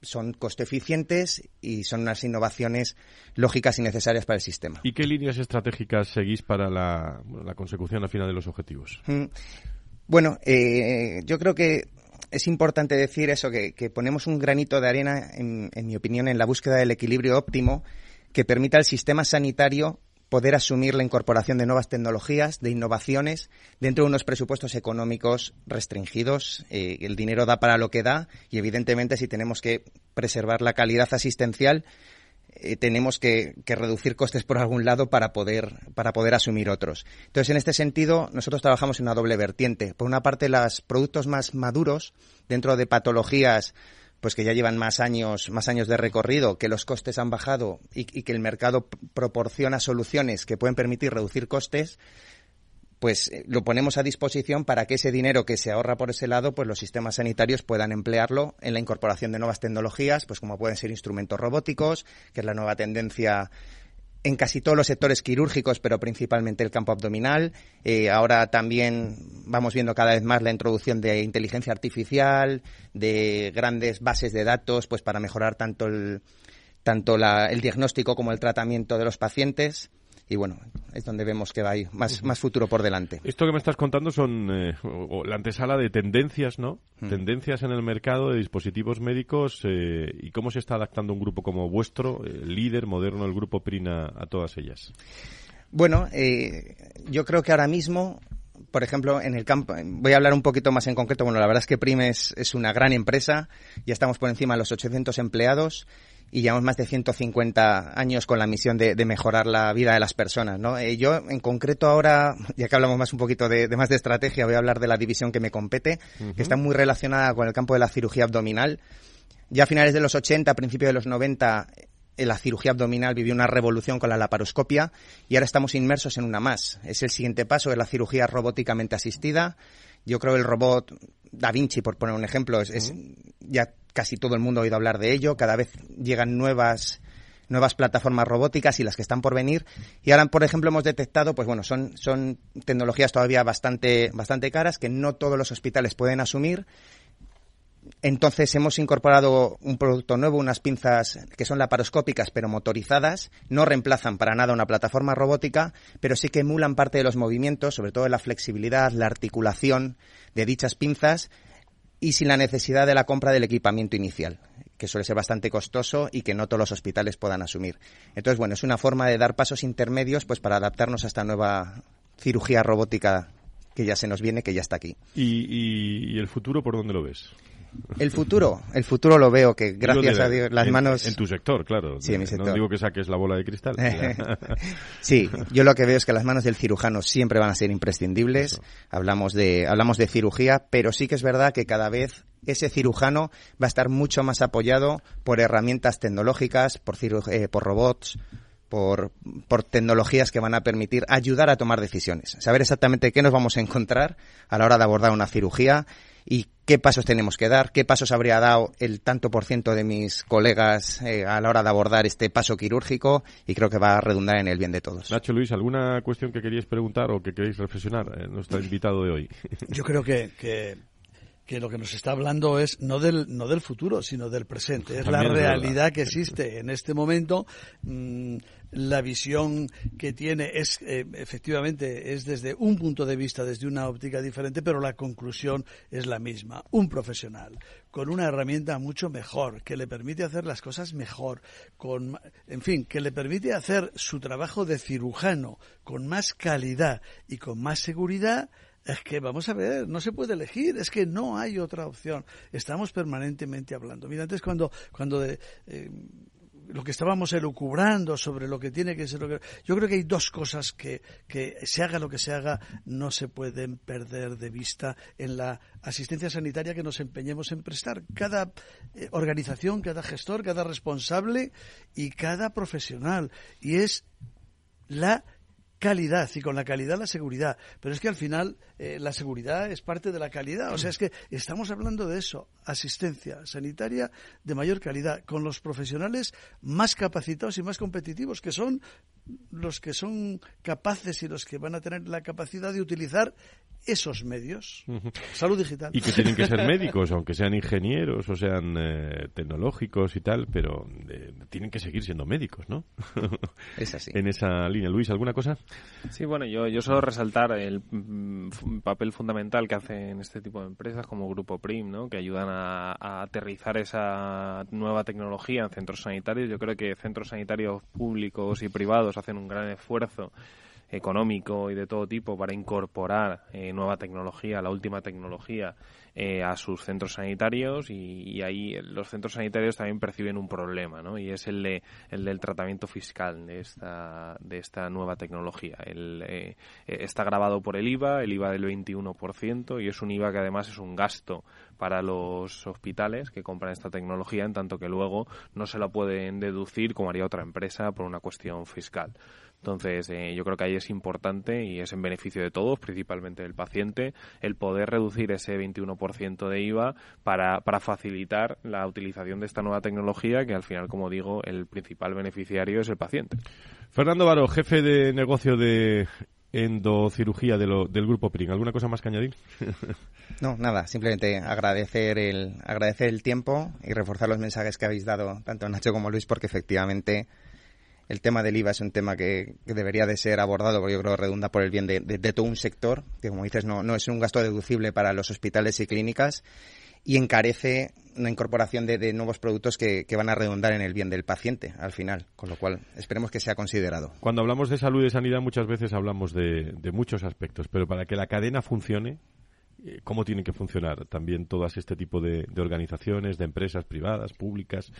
son coste eficientes y son unas innovaciones lógicas y necesarias para el sistema. ¿Y qué líneas estratégicas seguís para la, consecución al final de los objetivos? Mm. Bueno, eh, yo creo que es importante decir eso, que, ponemos un granito de arena, en, mi opinión, en la búsqueda del equilibrio óptimo que permita al sistema sanitario poder asumir la incorporación de nuevas tecnologías, de innovaciones, dentro de unos presupuestos económicos restringidos. Eh, el dinero da para lo que da y, evidentemente, si tenemos que preservar la calidad asistencial, eh, tenemos que, reducir costes por algún lado para poder, para poder asumir otros. Entonces, en este sentido, nosotros trabajamos en una doble vertiente. Por una parte, los productos más maduros, dentro de patologías pues que ya llevan más años, más años de recorrido, que los costes han bajado y, que el mercado proporciona soluciones que pueden permitir reducir costes, pues eh, lo ponemos a disposición para que ese dinero que se ahorra por ese lado, pues los sistemas sanitarios puedan emplearlo en la incorporación de nuevas tecnologías, pues como pueden ser instrumentos robóticos, que es la nueva tendencia en casi todos los sectores quirúrgicos, pero principalmente el campo abdominal. Eh, ahora también vamos viendo cada vez más la introducción de inteligencia artificial, de grandes bases de datos, pues para mejorar tanto el, tanto el diagnóstico como el tratamiento de los pacientes y bueno, es donde vemos que hay más, más futuro por delante. Esto que me estás contando son eh, la antesala de tendencias, ¿no? Mm. Tendencias en el mercado de dispositivos médicos eh, y cómo se está adaptando un grupo como vuestro, eh, líder moderno, el grupo Prina, a todas ellas. Bueno, yo creo que ahora mismo por ejemplo, en el campo, voy a hablar un poquito más en concreto. Bueno, la verdad es que Prime es, es, una gran empresa, ya estamos por encima de los 800 empleados y llevamos más de 150 años con la misión de, mejorar la vida de las personas. ¿no? Eh, yo, en concreto, ahora, ya que hablamos más un poquito de, más de estrategia, voy a hablar de la división que me compete, que está muy relacionada con el campo de la cirugía abdominal. Ya a finales de los 80, a principios de los 90, eh, la cirugía abdominal vivió una revolución con la laparoscopia y ahora estamos inmersos en una más. Es el siguiente paso de la cirugía robóticamente asistida. Yo creo que el robot Da Vinci, por poner un ejemplo, es ya casi todo el mundo ha oído hablar de ello, cada vez llegan nuevas nuevas plataformas robóticas y las que están por venir. Y ahora, por ejemplo, hemos detectado, pues bueno, son, son tecnologías todavía bastante, bastante caras que no todos los hospitales pueden asumir. Entonces hemos incorporado un producto nuevo, unas pinzas que son laparoscópicas pero motorizadas, no reemplazan para nada una plataforma robótica, pero sí que emulan parte de los movimientos, sobre todo la flexibilidad, la articulación de dichas pinzas y sin la necesidad de la compra del equipamiento inicial, que suele ser bastante costoso y que no todos los hospitales puedan asumir. Entonces, bueno, es una forma de dar pasos intermedios pues para adaptarnos a esta nueva cirugía robótica que ya se nos viene, que ya está aquí. ¿Y, el futuro por dónde lo ves? El futuro, el futuro lo veo que gracias a Dios las manos en tu sector, claro. Sí, en mi sector. No digo que saques la bola de cristal. sí, yo lo que veo es que las manos del cirujano siempre van a ser imprescindibles. Hablamos de hablamos de cirugía, pero sí que es verdad que cada vez ese cirujano va a estar mucho más apoyado por herramientas tecnológicas, por, eh, por robots, por, por, tecnologías que van a permitir ayudar a tomar decisiones. Saber exactamente qué nos vamos a encontrar a la hora de abordar una cirugía y qué pasos tenemos que dar, qué pasos habría dado el tanto por ciento de mis colegas eh, a la hora de abordar este paso quirúrgico y creo que va a redundar en el bien de todos. Nacho Luis, ¿alguna cuestión que queríais preguntar o que queréis reflexionar? Eh, nuestro invitado de hoy. Yo creo que, que que lo que nos está hablando es no del, no del futuro, sino del presente. Es la realidad que existe en este momento. Mm, la visión que tiene es, eh, efectivamente, es desde un punto de vista, desde una óptica diferente, pero la conclusión es la misma. Un profesional con una herramienta mucho mejor, que le permite hacer las cosas mejor, con, en fin, que le permite hacer su trabajo de cirujano con más calidad y con más seguridad, es que vamos a ver, no se puede elegir, es que no hay otra opción. Estamos permanentemente hablando. Mira, antes cuando, cuando de, eh, lo que estábamos elucubrando sobre lo que tiene que ser. Yo creo que hay dos cosas que, que se haga lo que se haga, no se pueden perder de vista en la asistencia sanitaria que nos empeñemos en prestar. Cada eh, organización, cada gestor, cada responsable y cada profesional. Y es la calidad y con la calidad la seguridad. Pero es que al final eh, la seguridad es parte de la calidad. O sea, es que estamos hablando de eso, asistencia sanitaria de mayor calidad, con los profesionales más capacitados y más competitivos, que son los que son capaces y los que van a tener la capacidad de utilizar esos medios. Salud digital. Y que tienen que ser médicos, aunque sean ingenieros o sean eh, tecnológicos y tal, pero eh, tienen que seguir siendo médicos, ¿no? Es así. en esa línea. Luis, ¿alguna cosa? Sí, bueno, yo, yo solo resaltar el mm, papel fundamental que hacen este tipo de empresas como Grupo Prim, ¿no? Que ayudan a, a aterrizar esa nueva tecnología en centros sanitarios. Yo creo que centros sanitarios públicos y privados hacen un gran esfuerzo económico y de todo tipo para incorporar eh, nueva tecnología, la última tecnología eh, a sus centros sanitarios y, ahí los centros sanitarios también perciben un problema, ¿no? Y es el, de, el del tratamiento fiscal de esta, de esta nueva tecnología. El, eh, está grabado por el IVA, el IVA del 21% y es un IVA que además es un gasto para los hospitales que compran esta tecnología, en tanto que luego no se la pueden deducir como haría otra empresa por una cuestión fiscal. Entonces, eh, yo creo que ahí es importante y es en beneficio de todos, principalmente del paciente, el poder reducir ese 21% de IVA para, para facilitar la utilización de esta nueva tecnología, que al final, como digo, el principal beneficiario es el paciente. Fernando Varo, jefe de negocio de endocirugía de del grupo PRIN. ¿Alguna cosa más que añadir? No, nada, simplemente agradecer el, agradecer el tiempo y reforzar los mensajes que habéis dado tanto Nacho como Luis porque efectivamente el tema del IVA es un tema que, debería de ser abordado porque yo creo que redunda por el bien de, todo un sector, que como dices no, es un gasto deducible para los hospitales y clínicas y encarece una incorporación de, nuevos productos que, van a redundar en el bien del paciente al final, con lo cual esperemos que sea considerado. Cuando hablamos de salud y de sanidad muchas veces hablamos de muchos aspectos, pero para que la cadena funcione cómo tienen que funcionar también todas este tipo de, organizaciones, de empresas privadas, públicas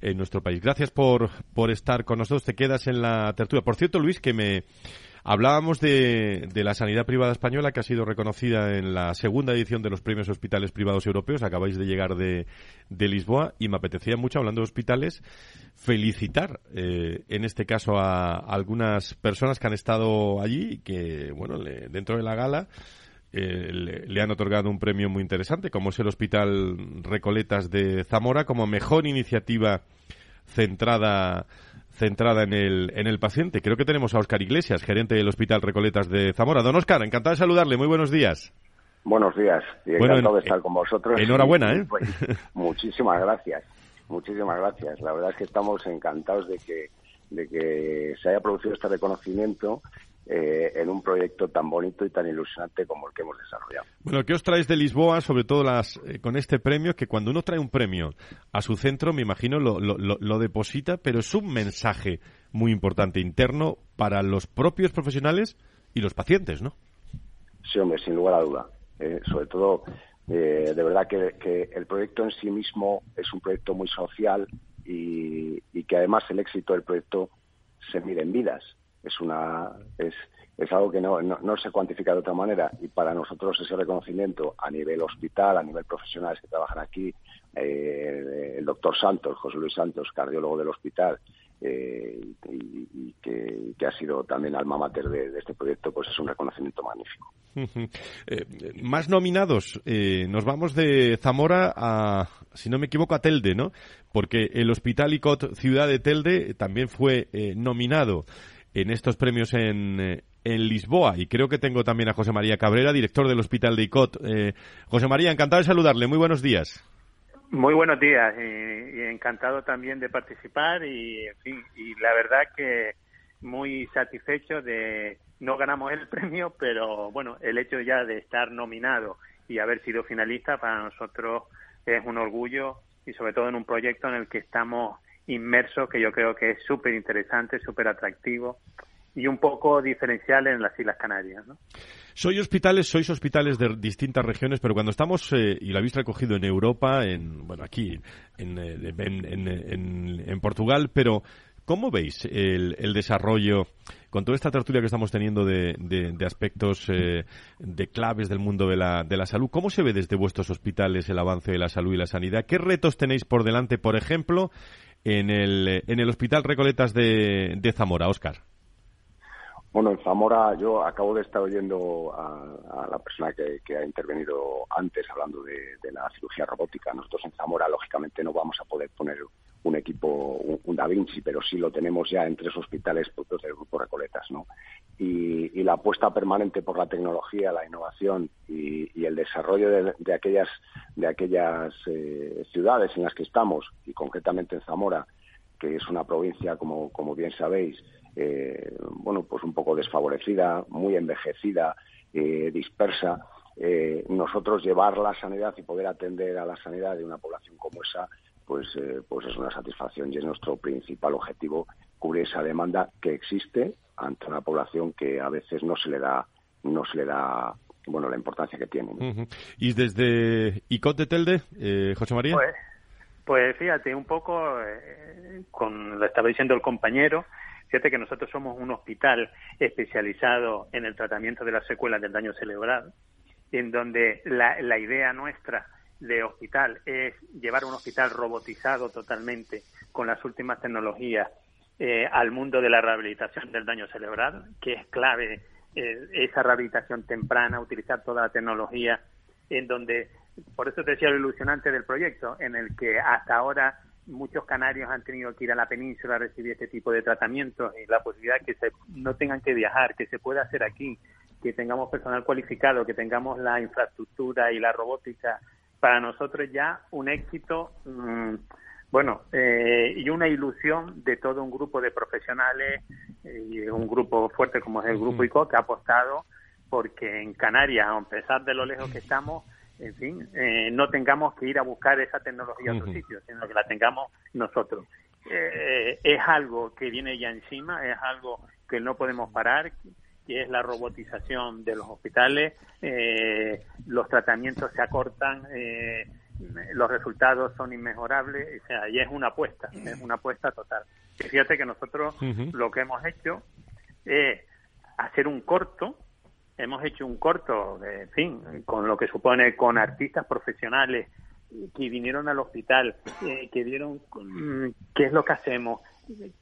en nuestro país. Gracias por, por estar con nosotros. Te quedas en la tertulia. Por cierto, Luis, que me hablábamos de, de, la sanidad privada española que ha sido reconocida en la segunda edición de los premios hospitales privados europeos. Acabáis de llegar de, de Lisboa y me apetecía mucho, hablando de hospitales, felicitar eh, en este caso a, algunas personas que han estado allí y que, bueno, dentro de la gala eh, le, han otorgado un premio muy interesante, como es el Hospital Recoletas de Zamora, como mejor iniciativa centrada centrada en el, en el paciente. Creo que tenemos a Oscar Iglesias, gerente del Hospital Recoletas de Zamora. Don Oscar, encantado de saludarle. Muy buenos días. Buenos días. Y encantado de estar con vosotros. Enhorabuena, ¿eh? Pues, muchísimas gracias. Muchísimas gracias. La verdad es que estamos encantados de que, de que se haya producido este reconocimiento eh, en un proyecto tan bonito y tan ilusionante como el que hemos desarrollado. Bueno, ¿qué os traéis de Lisboa, sobre todo las, eh, con este premio? Que cuando uno trae un premio a su centro, me imagino, lo, lo, lo, deposita, pero es un mensaje muy importante interno para los propios profesionales y los pacientes, ¿no? Sí, hombre, sin lugar a duda. Eh, sobre todo Eh, de verdad que, el proyecto en sí mismo es un proyecto muy social y, que además el éxito del proyecto se mide en vidas. Es una es, es algo que no, no, se cuantifica de otra manera y para nosotros ese reconocimiento a nivel hospital, a nivel profesionales que trabajan aquí, eh, el doctor Santos, José Luis Santos, cardiólogo del hospital, eh, y, que, ha sido también alma mater de, este proyecto, pues es un reconocimiento magnífico. Eh, más nominados, nos vamos de Zamora a, si no me equivoco, a Telde, ¿no? Porque el Hospital ICOT Ciudad de Telde también fue nominado en estos premios en, en Lisboa. Y creo que tengo también a José María Cabrera, director del Hospital de ICOT. Eh, José María, encantado de saludarle. Muy buenos días. Muy buenos días y, encantado también de participar y, en fin, y la verdad que muy satisfecho de no ganamos el premio, pero bueno, el hecho ya de estar nominado y haber sido finalista para nosotros es un orgullo y sobre todo en un proyecto en el que estamos inmersos que yo creo que es súper interesante, súper atractivo y un poco diferencial en las Islas Canarias. ¿no? Soy hospitales, sois hospitales de distintas regiones, pero cuando estamos, eh, y lo habéis recogido en Europa, en, bueno, aquí, en, eh, en, Portugal, pero ¿cómo veis el, el, desarrollo, con toda esta tertulia que estamos teniendo de, de, aspectos, eh, de claves del mundo de la, de la salud, ¿cómo se ve desde vuestros hospitales el avance de la salud y la sanidad? ¿Qué retos tenéis por delante, por ejemplo, en el, en el Hospital Recoletas de, de Zamora, Óscar? Bueno, en Zamora yo acabo de estar oyendo a, la persona que, ha intervenido antes hablando de, la cirugía robótica. Nosotros en Zamora, lógicamente, no vamos a poder poner un equipo, un, Da Vinci, pero sí lo tenemos ya en tres hospitales propios del Grupo Recoletas, ¿no? Y, la apuesta permanente por la tecnología, la innovación y, el desarrollo de, aquellas, de aquellas eh, ciudades en las que estamos, y concretamente en Zamora, que es una provincia, como, como bien sabéis, eh, bueno, pues un poco desfavorecida, muy envejecida, eh, dispersa. Eh, nosotros llevar la sanidad y poder atender a la sanidad de una población como esa, pues, pues es una satisfacción y es nuestro principal objetivo cubrir esa demanda que existe ante una población que a veces no se le da no se le da bueno la importancia que tiene. Y desde ICOT de Telde, José María. Pues, pues fíjate, un poco, con lo estaba diciendo el compañero, Fíjate que nosotros somos un hospital especializado en el tratamiento de las secuelas del daño cerebral, en donde la, la idea nuestra de hospital es llevar un hospital robotizado totalmente con las últimas tecnologías eh, al mundo de la rehabilitación del daño cerebral, que es clave eh, esa rehabilitación temprana, utilizar toda la tecnología, en donde, por eso te decía lo ilusionante del proyecto, en el que hasta ahora muchos canarios han tenido que ir a la península a recibir este tipo de tratamientos y la posibilidad que se, no tengan que viajar, que se pueda hacer aquí, que tengamos personal cualificado, que tengamos la infraestructura y la robótica, para nosotros ya un éxito, mm, bueno, eh, y una ilusión de todo un grupo de profesionales eh, y un grupo fuerte como es el Grupo ICO que ha apostado porque en Canarias, a pesar de lo lejos que estamos, en fin, eh, no tengamos que ir a buscar esa tecnología a otro sitio, sino que la tengamos nosotros. Eh, es algo que viene ya encima, es algo que no podemos parar, que es la robotización de los hospitales, eh, los tratamientos se acortan, los resultados son inmejorables, o sea, y es una apuesta, es una apuesta total. Fíjate que nosotros lo que hemos hecho es hacer un corto, hemos hecho un corto, en fin, con lo que supone con artistas profesionales que vinieron al hospital, eh, que vieron mm, qué es lo que hacemos,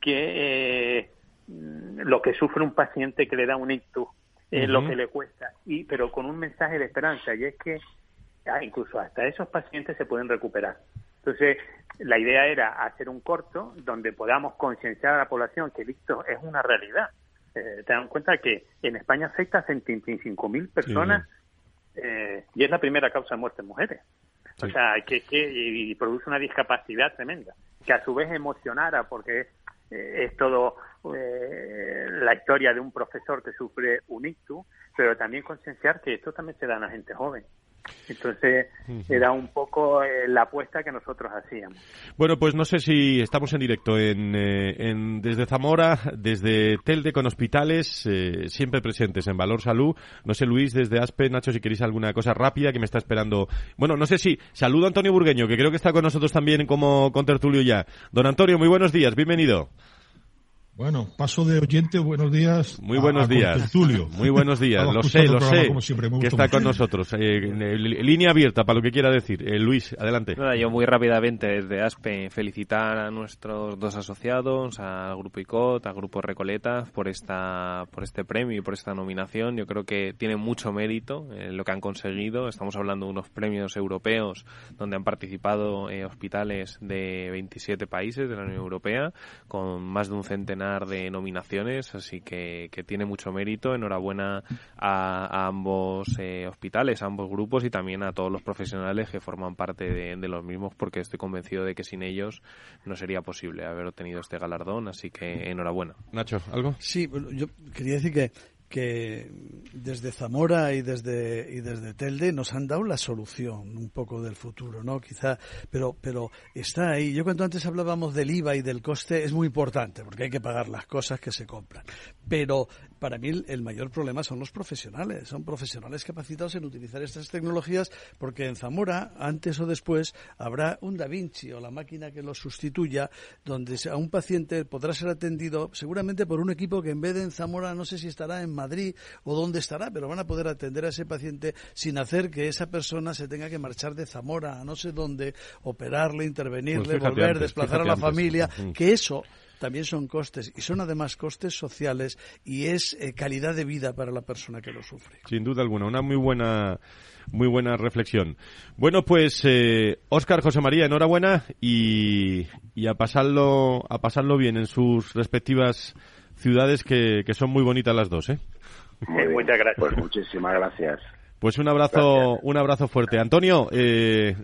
qué eh, lo que sufre un paciente que le da un ictus, eh, lo que le cuesta, y pero con un mensaje de esperanza y es que ah, incluso hasta esos pacientes se pueden recuperar. Entonces, la idea era hacer un corto donde podamos concienciar a la población que el ictus es una realidad, eh, te dan cuenta que en España afecta a 75.000 personas eh, y es la primera causa de muerte en mujeres. O sea, que, que y produce una discapacidad tremenda, que a su vez emocionara porque eh, es todo la historia de un profesor que sufre un ictus, pero también concienciar que esto también se da a la gente joven, Entonces, era un poco eh, la apuesta que nosotros hacíamos. Bueno, pues no sé si estamos en directo en, eh, en desde Zamora, desde Telde con hospitales, eh, siempre presentes en Valor Salud. No sé, Luis, desde Aspe, Nacho, si queréis alguna cosa rápida que me está esperando. Bueno, no sé si. Saludo a Antonio Burgueño, que creo que está con nosotros también como con tertulio ya. Don Antonio, muy buenos días, bienvenido. Bueno, paso de oyente, buenos días. Muy buenos días. Muy buenos días, lo sé, lo sé, que está con nosotros. Eh, línea abierta para lo que quiera decir. Eh, Luis, adelante. yo muy rápidamente desde ASPE felicitar a nuestros dos asociados, al Grupo ICOT, al Grupo Recoleta, por, esta, por este premio y por esta nominación. Yo creo que tiene mucho mérito eh, lo que han conseguido. Estamos hablando de unos premios europeos donde han participado hospitales de 27 países de la Unión Europea, con más de un centenar de nominaciones, así que, que tiene mucho mérito. Enhorabuena a, ambos eh, hospitales, a ambos grupos y también a todos los profesionales que forman parte de, de, los mismos, porque estoy convencido de que sin ellos no sería posible haber obtenido este galardón, así que enhorabuena. Nacho, ¿algo? Sí, yo quería decir que que desde Zamora y desde y desde Telde nos han dado la solución un poco del futuro, ¿no? Quizá, pero pero está ahí. Yo cuando antes hablábamos del IVA y del coste es muy importante porque hay que pagar las cosas que se compran. Pero para mí el mayor problema son los profesionales, son profesionales capacitados en utilizar estas tecnologías porque en Zamora antes o después habrá un Da Vinci o la máquina que lo sustituya donde a un paciente podrá ser atendido seguramente por un equipo que en vez de en Zamora no sé si estará en Madrid o dónde estará, pero van a poder atender a ese paciente sin hacer que esa persona se tenga que marchar de Zamora a no sé dónde, operarle, intervenirle, pues volver, desplazar a la familia, que eso también son costes y son además costes sociales y es eh, calidad de vida para la persona que lo sufre. Sin duda alguna, una muy buena muy buena reflexión. Bueno, pues Óscar, José María, enhorabuena y, y a pasarlo a pasarlo bien en sus respectivas ciudades que, que son muy bonitas las dos, ¿eh? Muchas gracias. Pues muchísimas gracias. Pues un abrazo, un abrazo fuerte. Antonio, eh,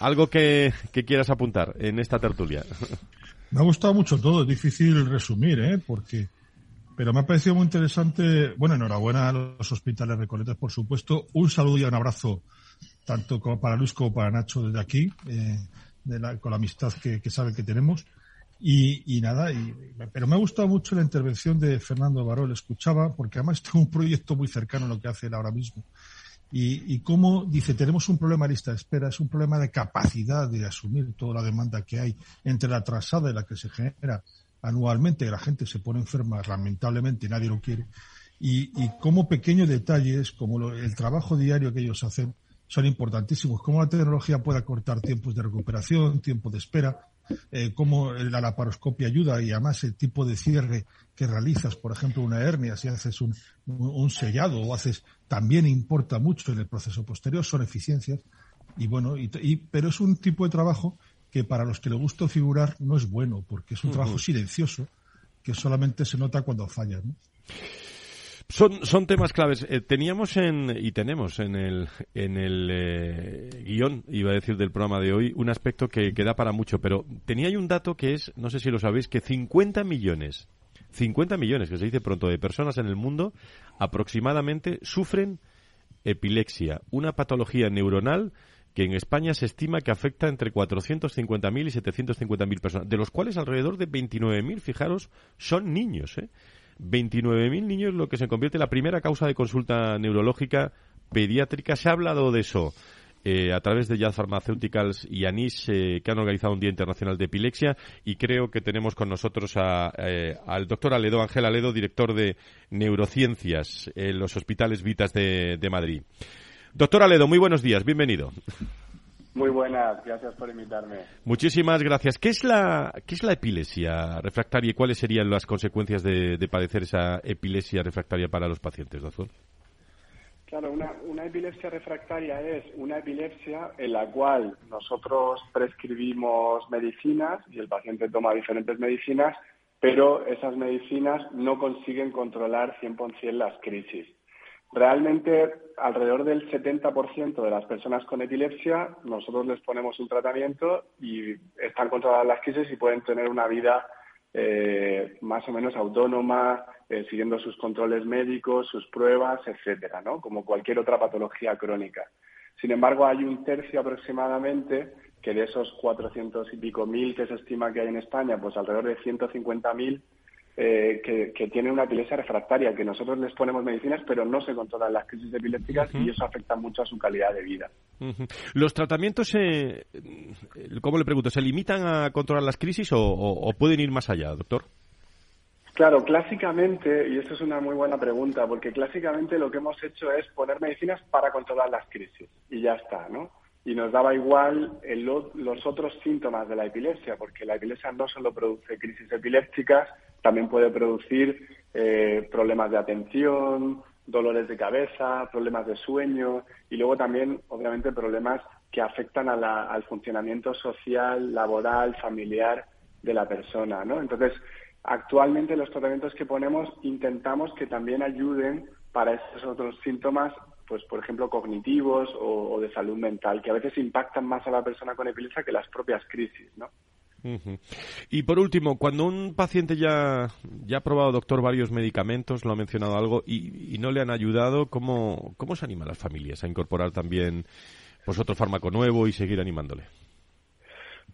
algo que, que, quieras apuntar en esta tertulia. Me ha gustado mucho todo, es difícil resumir, ¿eh? Porque, pero me ha parecido muy interesante. Bueno, enhorabuena a los hospitales Recoletas, por supuesto. Un saludo y un abrazo tanto para Luis como para Nacho desde aquí, eh, con la amistad que, que saben que tenemos. Y, nada, y, pero me ha gustado mucho la intervención de Fernando Barol, escuchaba, porque además es un proyecto muy cercano a lo que hace él ahora mismo. Y, y cómo dice, tenemos un problema de lista de espera, es un problema de capacidad de asumir toda la demanda que hay entre la atrasada y la que se genera anualmente, la gente se pone enferma, lamentablemente nadie lo quiere, y, y cómo pequeños detalles, como el trabajo diario que ellos hacen, son importantísimos, cómo la tecnología puede acortar tiempos de recuperación, tiempo de espera, eh, cómo la laparoscopia ayuda y además el tipo de cierre que realizas, por ejemplo, una hernia, si haces un, un sellado o haces, también importa mucho en el proceso posterior, son eficiencias. Y bueno, y, pero es un tipo de trabajo que para los que le gusta figurar no es bueno, porque es un trabajo silencioso que solamente se nota cuando falla. ¿no? Son, son temas claves. Eh, teníamos en, y tenemos en el, en el eh, guion, iba a decir, del programa de hoy, un aspecto que, que da para mucho, pero tenía ahí un dato que es, no sé si lo sabéis, que 50 millones, 50 millones, que se dice pronto, de personas en el mundo aproximadamente sufren epilepsia, una patología neuronal que en España se estima que afecta entre 450.000 y 750.000 personas, de los cuales alrededor de 29.000, fijaros, son niños, ¿eh? 29.000 niños, lo que se convierte en la primera causa de consulta neurológica pediátrica. Se ha hablado de eso eh, a través de Jazz Pharmaceuticals y ANIS, eh, que han organizado un Día Internacional de Epilepsia, y creo que tenemos con nosotros eh, al doctor Aledo, Ángel Aledo, director de Neurociencias en los Hospitales Vitas de Madrid. Doctor Aledo, muy buenos días, bienvenido. Muy buenas, gracias por invitarme. Muchísimas gracias. ¿Qué es la, qué es la epilepsia refractaria y cuáles serían las consecuencias de, padecer esa epilepsia refractaria para los pacientes, doctor? Claro, una, una, epilepsia refractaria es una epilepsia en la cual nosotros prescribimos medicinas y el paciente toma diferentes medicinas, pero esas medicinas no consiguen controlar 100% las crisis. Realmente, alrededor del 70% de las personas con epilepsia, nosotros les ponemos un tratamiento y están controladas las crisis y pueden tener una vida eh, más o menos autónoma, eh, siguiendo sus controles médicos, sus pruebas, etcétera, ¿no? Como cualquier otra patología crónica. Sin embargo, hay un tercio aproximadamente que de esos 400 y pico mil que se estima que hay en España, pues alrededor de 150 mil eh, que, tienen una epilepsia refractaria, que nosotros les ponemos medicinas, pero no se controlan las crisis epilépticas y eso afecta mucho a su calidad de vida. ¿Los tratamientos, eh, cómo le pregunto, se limitan a controlar las crisis o, pueden ir más allá, doctor? Claro, clásicamente, y esto es una muy buena pregunta, porque clásicamente lo que hemos hecho es poner medicinas para controlar las crisis y ya está, ¿no? y nos daba igual los otros síntomas de la epilepsia, porque la epilepsia no solo produce crisis epilépticas, también puede producir eh, problemas de atención, dolores de cabeza, problemas de sueño y luego también, obviamente, problemas que afectan al funcionamiento social, laboral, familiar de la persona, ¿no? Entonces, actualmente los tratamientos que ponemos intentamos que también ayuden para esos otros síntomas pues por ejemplo cognitivos o, de salud mental que a veces impactan más a la persona con epilepsia que las propias crisis no Y por último, cuando un paciente ya, ya ha probado, doctor, varios medicamentos, lo ha mencionado algo, y, no le han ayudado, ¿cómo, ¿cómo se anima a las familias a incorporar también pues, otro fármaco nuevo y seguir animándole?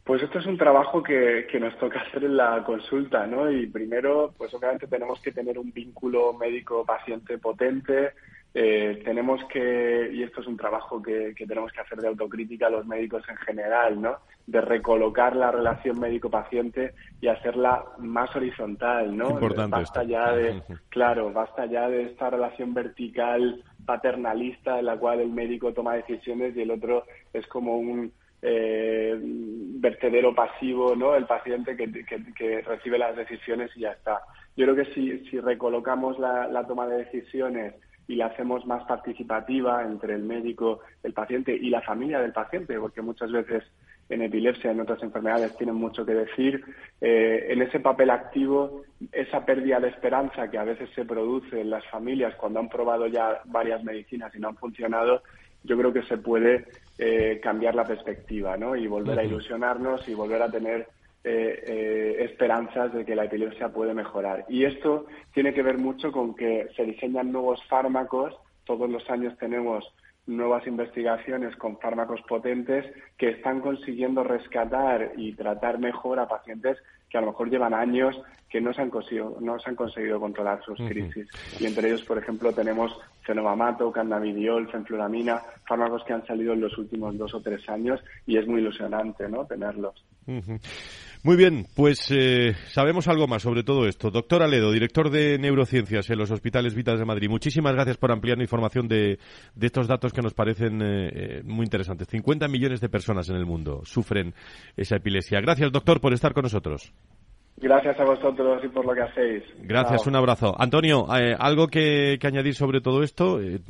Pues esto es un trabajo que, que, nos toca hacer en la consulta, ¿no? Y primero, pues obviamente tenemos que tener un vínculo médico-paciente potente, eh, tenemos que, y esto es un trabajo que, tenemos que hacer de autocrítica a los médicos en general, ¿no? De recolocar la relación médico-paciente y hacerla más horizontal, ¿no? basta ya de, claro, basta ya de esta relación vertical paternalista en la cual el médico toma decisiones y el otro es como un eh, vertedero pasivo, ¿no? El paciente que, que, recibe las decisiones y ya está. Yo creo que si, si recolocamos la toma de decisiones y la hacemos más participativa entre el médico, el paciente y la familia del paciente, porque muchas veces en epilepsia, en otras enfermedades, tienen mucho que decir. Eh, en ese papel activo, esa pérdida de esperanza que a veces se produce en las familias cuando han probado ya varias medicinas y no han funcionado, yo creo que se puede eh, cambiar la perspectiva ¿no? y volver a ilusionarnos y volver a tener eh, eh, esperanzas de que la epilepsia puede mejorar. Y esto tiene que ver mucho con que se diseñan nuevos fármacos. Todos los años tenemos nuevas investigaciones con fármacos potentes que están consiguiendo rescatar y tratar mejor a pacientes que a lo mejor llevan años que no se han conseguido, no se han conseguido controlar sus crisis. Y entre ellos, por ejemplo, tenemos fenomamato, cannabidiol, fenfluramina, fármacos que han salido en los últimos dos o tres años y es muy ilusionante, ¿no? Tenerlos. Muy bien, pues eh, sabemos algo más sobre todo esto. Doctor Aledo, director de neurociencias en los Hospitales Vitas de Madrid, muchísimas gracias por ampliar la información de, estos datos que nos parecen eh, eh, muy interesantes. 50 millones de personas en el mundo sufren esa epilepsia. Gracias, doctor, por estar con nosotros. Gracias a vosotros y por lo que hacéis. Gracias, un abrazo. Antonio, eh, ¿algo que, añadir sobre todo esto? Eh,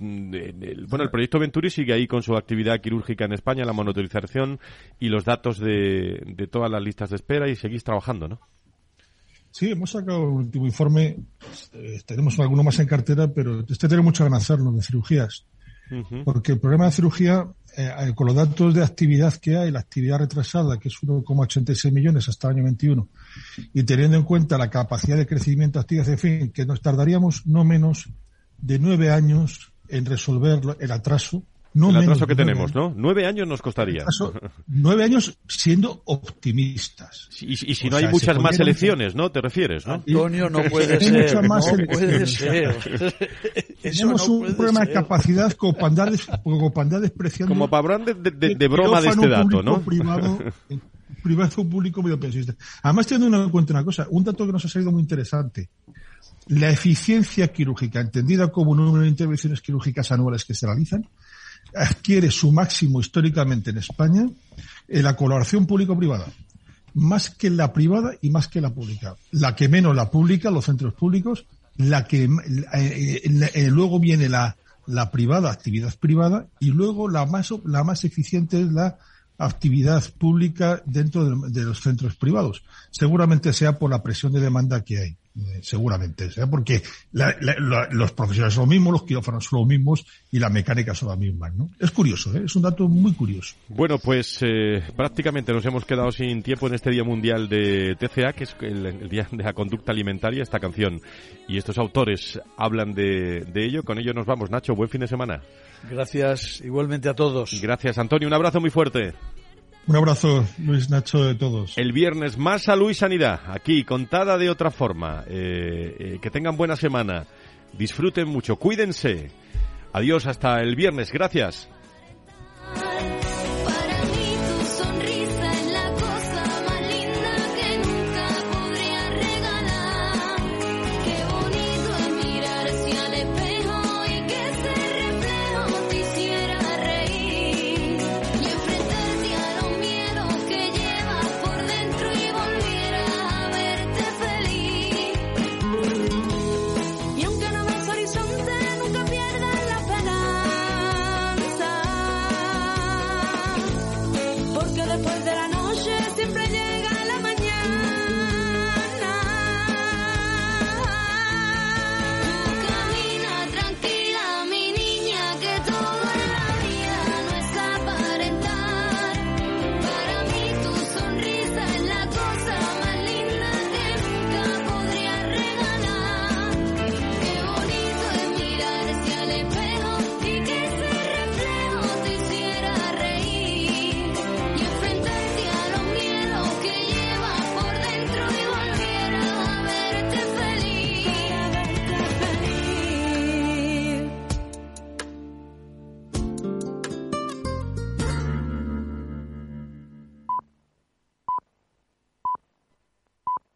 bueno, el proyecto Venturi sigue ahí con su actividad quirúrgica en España, la monitorización y los datos de, todas las listas de espera y seguís trabajando, ¿no? Sí, hemos sacado un último informe. Eh, tenemos alguno más en cartera, pero este tiene mucho que hacerlo de cirugías. Porque el problema de cirugía eh, eh, con los datos de actividad que hay, la actividad retrasada, que es 1,86 millones hasta el año 21, y teniendo en cuenta la capacidad de crecimiento actividad, en fin, que nos tardaríamos no menos de nueve años en resolver el atraso el atraso que tenemos, ¿no? Nueve años nos costaría. nueve años siendo optimistas. Y, si no hay muchas más elecciones, ¿no? Te refieres, ¿no? Antonio, no puede ser. no puede ser. Tenemos un problema de capacidad como para despreciando. Como para hablar de, broma de este dato, ¿no? Privado, privado público medio pensista. Además, teniendo en cuenta una cosa, un dato que nos ha salido muy interesante. La eficiencia quirúrgica, entendida como número de intervenciones quirúrgicas anuales que se realizan, adquiere su máximo históricamente en España en la colaboración público-privada. Más que la privada y más que la pública. La que menos la pública, los centros públicos, la que eh, eh, luego viene la, la privada, actividad privada, y luego la más, la más eficiente es la actividad pública dentro de, los centros privados. Seguramente sea por la presión de demanda que hay. Eh, seguramente, ¿eh? porque los profesionales son los mismos, los quirófanos son los mismos y la mecánica son las mismas, ¿no? Es curioso, ¿eh? es un dato muy curioso. Bueno, pues eh, prácticamente nos hemos quedado sin tiempo en este Día Mundial de TCA, que es el, Día de la Conducta Alimentaria, esta canción. Y estos autores hablan de, de ello. Con ello nos vamos. Nacho, buen fin de semana. Gracias igualmente a todos. Gracias, Antonio. Un abrazo muy fuerte. Un abrazo, Luis Nacho, de todos. El viernes más salud y sanidad, aquí, contada de otra forma. Eh, eh, que tengan buena semana. Disfruten mucho, cuídense. Adiós hasta el viernes. Gracias.